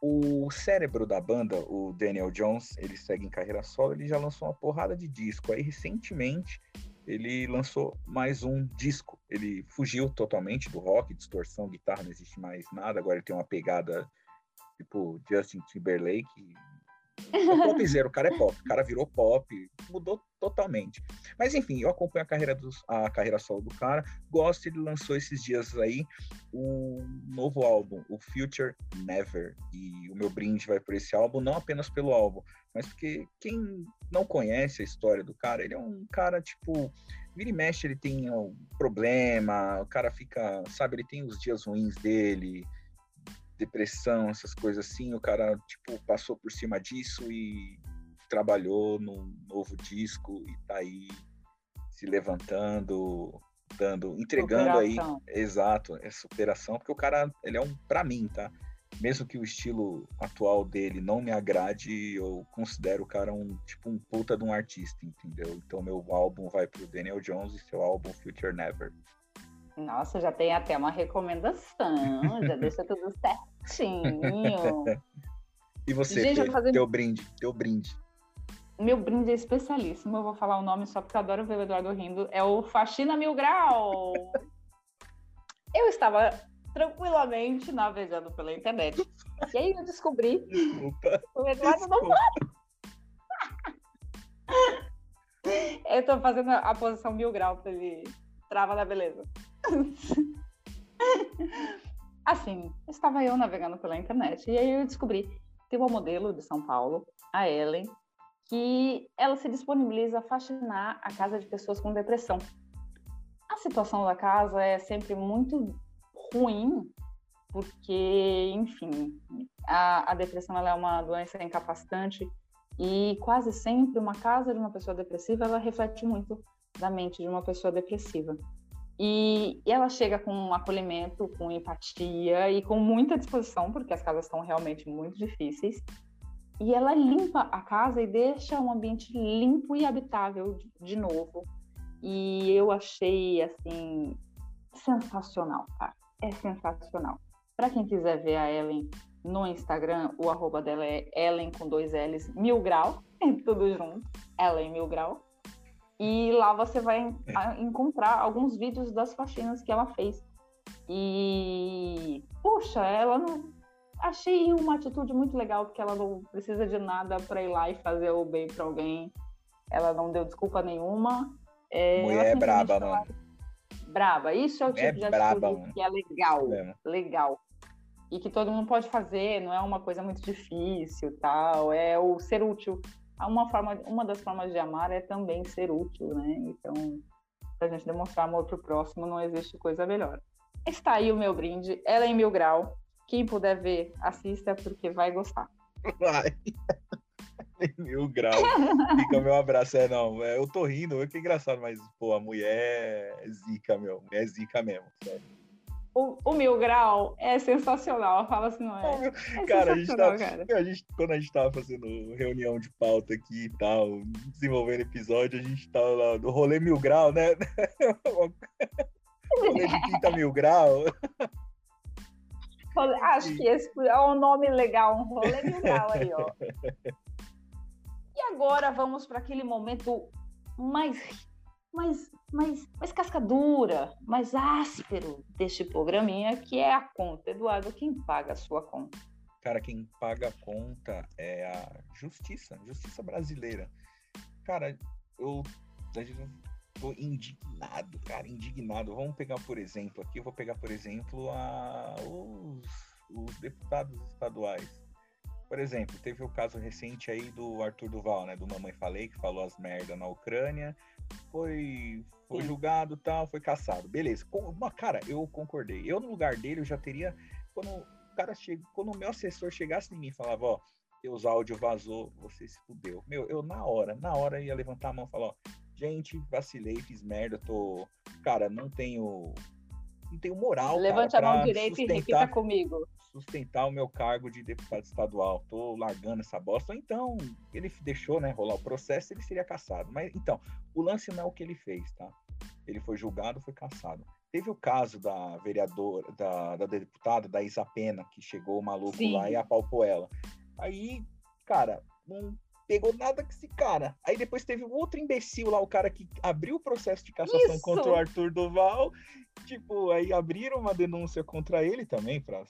O cérebro da banda, o Daniel Jones, ele segue em carreira solo, ele já lançou uma porrada de disco. Aí recentemente ele lançou mais um disco. Ele fugiu totalmente do rock, distorção, guitarra, não existe mais nada. Agora ele tem uma pegada tipo Justin Timberlake, é o cara é pop, o cara virou pop, mudou totalmente. Mas enfim, eu acompanho a carreira, dos, a carreira solo do cara, gosto, ele lançou esses dias aí o novo álbum, o Future Never, e o meu brinde vai por esse álbum, não apenas pelo álbum, mas porque quem não conhece a história do cara, ele é um cara, tipo, vira e mexe, ele tem um problema, o cara fica, sabe, ele tem os dias ruins dele, depressão, essas coisas assim, o cara, tipo, passou por cima disso e trabalhou num novo disco e tá aí se levantando, dando, entregando superação. aí, exato, é superação, porque o cara, ele é um, para mim, tá? Mesmo que o estilo atual dele não me agrade, eu considero o cara um, tipo, um puta de um artista, entendeu? Então meu álbum vai pro Daniel Jones e seu álbum Future Never. Nossa, já tem até uma recomendação, já deixa tudo certinho. e você, Gente, Fê, fazendo... teu brinde, teu brinde. Meu brinde é especialíssimo, eu vou falar o nome só porque eu adoro ver o Eduardo rindo. É o Faxina Mil Grau. eu estava tranquilamente navegando pela internet. E aí eu descobri Desculpa. o Eduardo Desculpa. não eu tô fazendo a posição mil grau para ele trava na beleza. assim, estava eu navegando pela internet e aí eu descobri tem uma modelo de São Paulo, a Ellen, que ela se disponibiliza a faxinar a casa de pessoas com depressão. A situação da casa é sempre muito ruim, porque, enfim, a, a depressão é uma doença incapacitante e quase sempre uma casa de uma pessoa depressiva ela reflete muito da mente de uma pessoa depressiva. E, e ela chega com acolhimento, com empatia e com muita disposição, porque as casas estão realmente muito difíceis. E ela limpa a casa e deixa um ambiente limpo e habitável de, de novo. E eu achei, assim, sensacional, cara. É sensacional. Para quem quiser ver a Ellen no Instagram, o arroba dela é Ellen com dois L's, mil grau, tudo junto, Ellen mil grau. E lá você vai é. encontrar alguns vídeos das faxinas que ela fez. E, puxa, ela não. Achei uma atitude muito legal, porque ela não precisa de nada para ir lá e fazer o bem para alguém. Ela não deu desculpa nenhuma. É, Mulher é braba, mano. Braba. Isso é o tipo é de atitude braba, que é legal. É. Legal. E que todo mundo pode fazer, não é uma coisa muito difícil tal. É o ser útil uma forma, uma das formas de amar é também ser útil, né? Então, para a gente demonstrar amor pro próximo, não existe coisa melhor. Está aí o meu brinde, ela é em mil grau. Quem puder ver, assista porque vai gostar. Vai. em mil grau. Fica meu abraço. É, não, é, eu tô rindo, que engraçado, mas, pô, a mulher é zica, meu. É zica mesmo, sério o, o Mil Grau é sensacional. Fala assim, não é? é cara, a gente, tava, cara. A gente, quando a gente tava fazendo reunião de pauta aqui e tal, desenvolvendo episódio, a gente tava lá no rolê Mil Grau, né? rolê de quinta Mil Grau. Acho que esse é um nome legal, um rolê Mil Grau aí, ó. E agora vamos para aquele momento mais mais, mais, mais cascadura, mais áspero deste programinha, que é a conta. Eduardo, quem paga a sua conta? Cara, quem paga a conta é a justiça, justiça brasileira. Cara, eu tô indignado, cara, indignado. Vamos pegar, por exemplo, aqui eu vou pegar, por exemplo, a, os, os deputados estaduais. Por exemplo, teve o caso recente aí do Arthur Duval, né? Do Mamãe Falei, que falou as merda na Ucrânia foi, foi julgado tal, foi caçado. Beleza. Com, cara, eu concordei. Eu, no lugar dele, eu já teria. Quando o cara chega, quando o meu assessor chegasse em mim e falava, ó, teus áudio vazou, você se fudeu. Meu, eu na hora, na hora ia levantar a mão e falar, ó, gente, vacilei, fiz merda, tô. Cara, não tenho. Não tenho moral. Levante cara, a mão direita e repita comigo sustentar o meu cargo de deputado estadual, tô largando essa bosta. Ou então, ele deixou, né, rolar o processo, ele seria caçado. Mas então, o lance não é o que ele fez, tá? Ele foi julgado, foi caçado. Teve o caso da vereadora, da, da deputada, da Isa Pena, que chegou o maluco Sim. lá e apalpou ela. Aí, cara, não pegou nada com esse cara. Aí depois teve um outro imbecil lá, o cara que abriu o processo de cassação Isso. contra o Arthur Duval. Tipo, aí abriram uma denúncia contra ele também para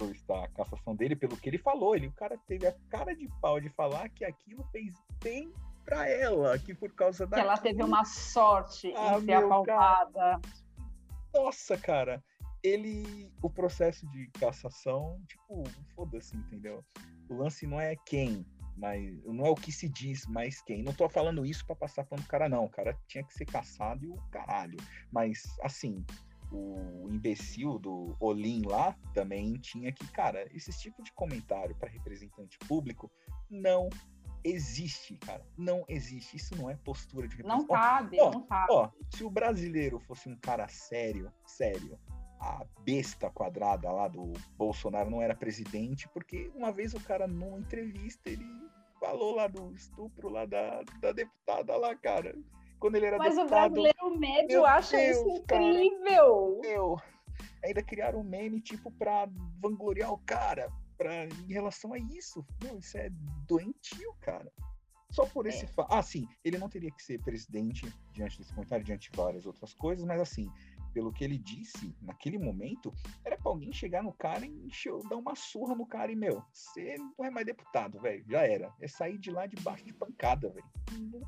solicitar a cassação dele pelo que ele falou. Ele, o cara teve a cara de pau de falar que aquilo fez bem para ela, que por causa da. Que ela teve uma sorte ah, em ser apalpada. Cara. Nossa, cara. Ele. O processo de cassação, tipo, foda-se, entendeu? O lance não é quem, mas não é o que se diz, mas quem. Não tô falando isso para passar pano cara, não. O cara tinha que ser caçado e o caralho. Mas, assim, o imbecil do Olim lá também tinha que, cara, esse tipo de comentário para representante público não existe, cara. Não existe. Isso não é postura de representante. Não cabe, ó, não cabe. Ó, se o brasileiro fosse um cara sério, sério, a besta quadrada lá do Bolsonaro não era presidente, porque uma vez o cara numa entrevista ele falou lá do estupro lá da, da deputada lá, cara. Quando ele era Mas deputado. Mas o brasileiro médio acha Deus, isso incrível. Cara, meu, ainda criaram um meme tipo pra vangloriar o cara, pra, em relação a isso. Meu, isso é doentio, cara. Só por esse é. fato. Ah, sim, ele não teria que ser presidente diante desse comentário, diante de várias outras coisas, mas assim, pelo que ele disse naquele momento, era pra alguém chegar no cara e encher, dar uma surra no cara e, meu, você não é mais deputado, velho. Já era. É sair de lá debaixo de pancada, velho.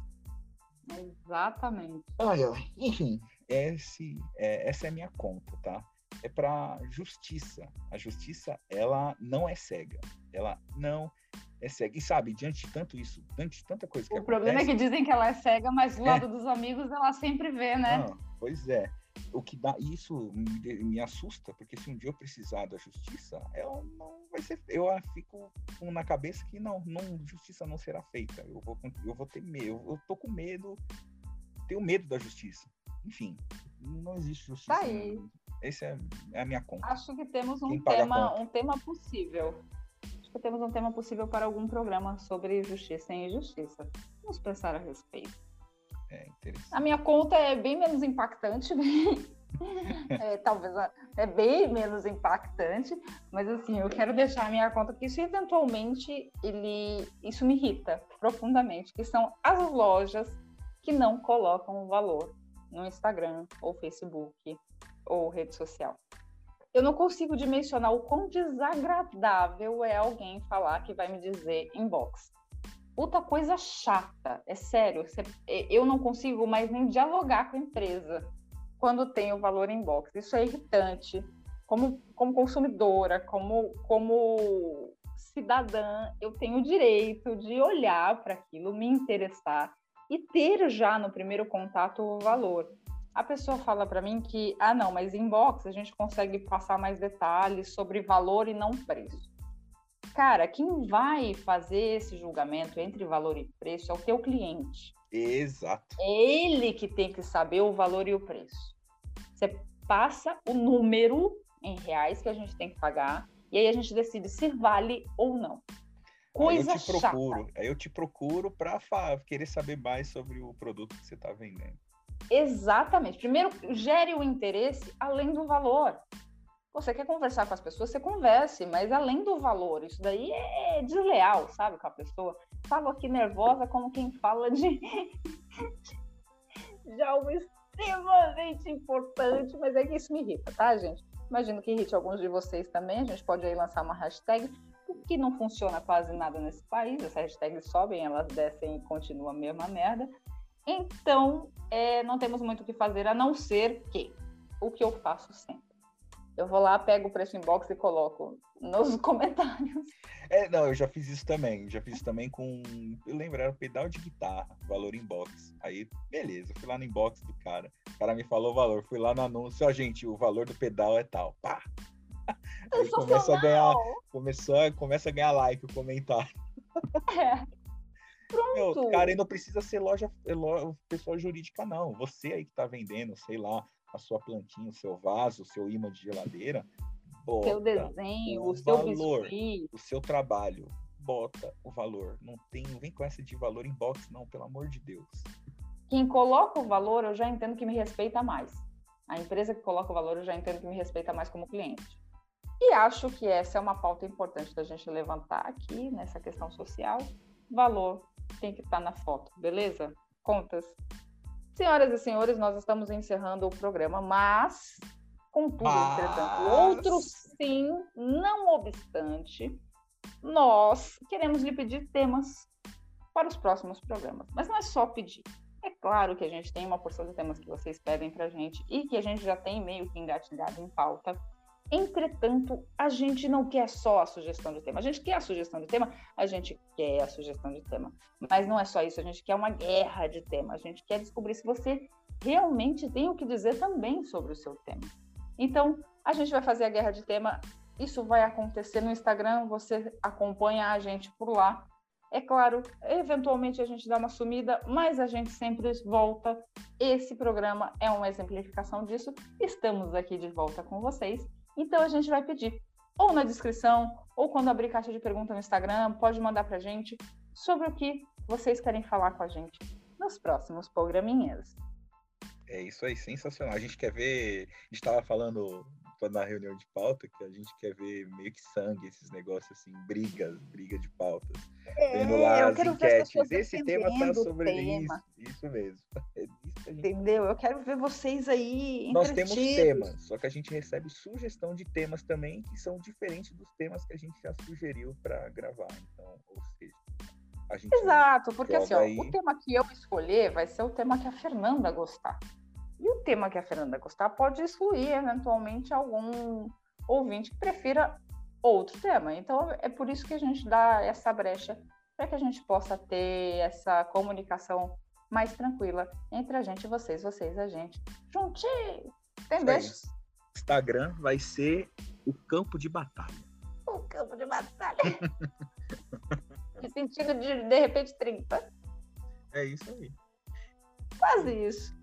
Exatamente. Ai, ai. Enfim, esse, é, essa é a minha conta, tá? É para justiça. A justiça, ela não é cega. Ela não é cega. E sabe, diante de tanto isso, diante de tanta coisa que o acontece... O problema é que dizem que ela é cega, mas do é. lado dos amigos ela sempre vê, né? Não, pois é o que dá isso me, me, assusta, porque se um dia eu precisar da justiça, ela não vai ser. Eu fico na cabeça que não, não justiça não será feita. Eu vou, eu vou ter medo. Eu, tô com medo, tenho medo da justiça. Enfim, não existe justiça. Tá aí. Essa é, é, a minha conta. Acho que temos um tema, um tema possível. Acho que temos um tema possível para algum programa sobre justiça e injustiça. Vamos pensar a respeito. É interessante. A minha conta é bem menos impactante, é, talvez é bem menos impactante, mas assim, eu quero deixar a minha conta que isso eventualmente ele isso me irrita profundamente, que são as lojas que não colocam o valor no Instagram ou Facebook ou rede social. Eu não consigo dimensionar o quão desagradável é alguém falar que vai me dizer inbox puta coisa chata, é sério. eu não consigo mais nem dialogar com a empresa quando tem o valor em box. Isso é irritante. Como, como consumidora, como, como cidadã, eu tenho o direito de olhar para aquilo, me interessar e ter já no primeiro contato o valor. A pessoa fala para mim que, ah, não, mas inbox a gente consegue passar mais detalhes sobre valor e não preço. Cara, quem vai fazer esse julgamento entre valor e preço é o teu cliente. Exato. É ele que tem que saber o valor e o preço. Você passa o número em reais que a gente tem que pagar e aí a gente decide se vale ou não. Coisa aí eu te procuro, chata. Aí eu te procuro para querer saber mais sobre o produto que você está vendendo. Exatamente. Primeiro, gere o interesse além do valor. Você quer conversar com as pessoas, você converse, mas além do valor, isso daí é desleal, sabe, com a pessoa. Falo aqui nervosa como quem fala de, de algo extremamente importante, mas é que isso me irrita, tá, gente? Imagino que irrite alguns de vocês também. A gente pode aí lançar uma hashtag, que não funciona quase nada nesse país. As hashtags sobem, elas descem e continua a mesma merda. Então, é, não temos muito o que fazer a não ser que o que eu faço sempre eu vou lá, pego o preço inbox e coloco nos comentários. É, não, eu já fiz isso também. Já fiz isso também com. Eu lembro, era pedal de guitarra, valor inbox. Aí, beleza, fui lá no inbox do cara. O cara me falou o valor. Fui lá no anúncio, ó, gente, o valor do pedal é tal. Pá! Aí começa a ganhar. Começou começa a ganhar like o comentário. É. Pronto. Meu, cara, e não precisa ser loja, loja pessoa jurídica, não. Você aí que tá vendendo, sei lá, a sua plantinha, o seu vaso, o seu imã de geladeira, bota seu desenho, o, o seu valor, biscuit. o seu trabalho, bota o valor. Não tem, não vem com essa de valor em box, não, pelo amor de Deus. Quem coloca o valor, eu já entendo que me respeita mais. A empresa que coloca o valor, eu já entendo que me respeita mais como cliente. E acho que essa é uma pauta importante da gente levantar aqui nessa questão social. Valor tem que estar na foto, beleza? Contas. Senhoras e senhores, nós estamos encerrando o programa, mas, contudo, mas... entretanto, outro sim, não obstante, nós queremos lhe pedir temas para os próximos programas. Mas não é só pedir. É claro que a gente tem uma porção de temas que vocês pedem para a gente e que a gente já tem meio que engatilhado em pauta. Entretanto, a gente não quer só a sugestão de tema. A gente quer a sugestão de tema, a gente quer a sugestão de tema. Mas não é só isso, a gente quer uma guerra de tema. A gente quer descobrir se você realmente tem o que dizer também sobre o seu tema. Então, a gente vai fazer a guerra de tema. Isso vai acontecer no Instagram, você acompanha a gente por lá. É claro, eventualmente a gente dá uma sumida, mas a gente sempre volta. Esse programa é uma exemplificação disso. Estamos aqui de volta com vocês. Então a gente vai pedir, ou na descrição, ou quando abrir caixa de pergunta no Instagram, pode mandar para a gente sobre o que vocês querem falar com a gente nos próximos programinhas. É isso aí, sensacional. A gente quer ver. A gente estava falando na reunião de pauta que a gente quer ver meio que sangue, esses negócios assim, brigas, briga de pautas. É, Vendo lá as enquetes. Esse tema tá sobre tema. isso. Isso mesmo. É isso gente... Entendeu? Eu quero ver vocês aí. Nós temos temas, só que a gente recebe sugestão de temas também que são diferentes dos temas que a gente já sugeriu para gravar. Então, ou seja. Exato, porque assim, ó, aí... o tema que eu escolher vai ser o tema que a Fernanda gostar. E o tema que a Fernanda gostar pode excluir, eventualmente, algum ouvinte que prefira outro tema. Então, é por isso que a gente dá essa brecha para que a gente possa ter essa comunicação mais tranquila entre a gente e vocês, vocês a gente. Juntinho! Entendeu? Instagram vai ser o campo de batalha. O campo de batalha. no sentido de, de repente, 30. É isso aí. Quase isso.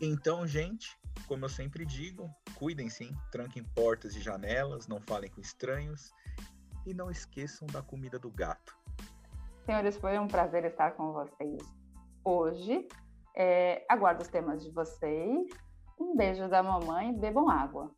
Então, gente, como eu sempre digo, cuidem sim, tranquem portas e janelas, não falem com estranhos e não esqueçam da comida do gato. Senhores, foi um prazer estar com vocês hoje. É, aguardo os temas de vocês. Um beijo da mamãe, bebam água.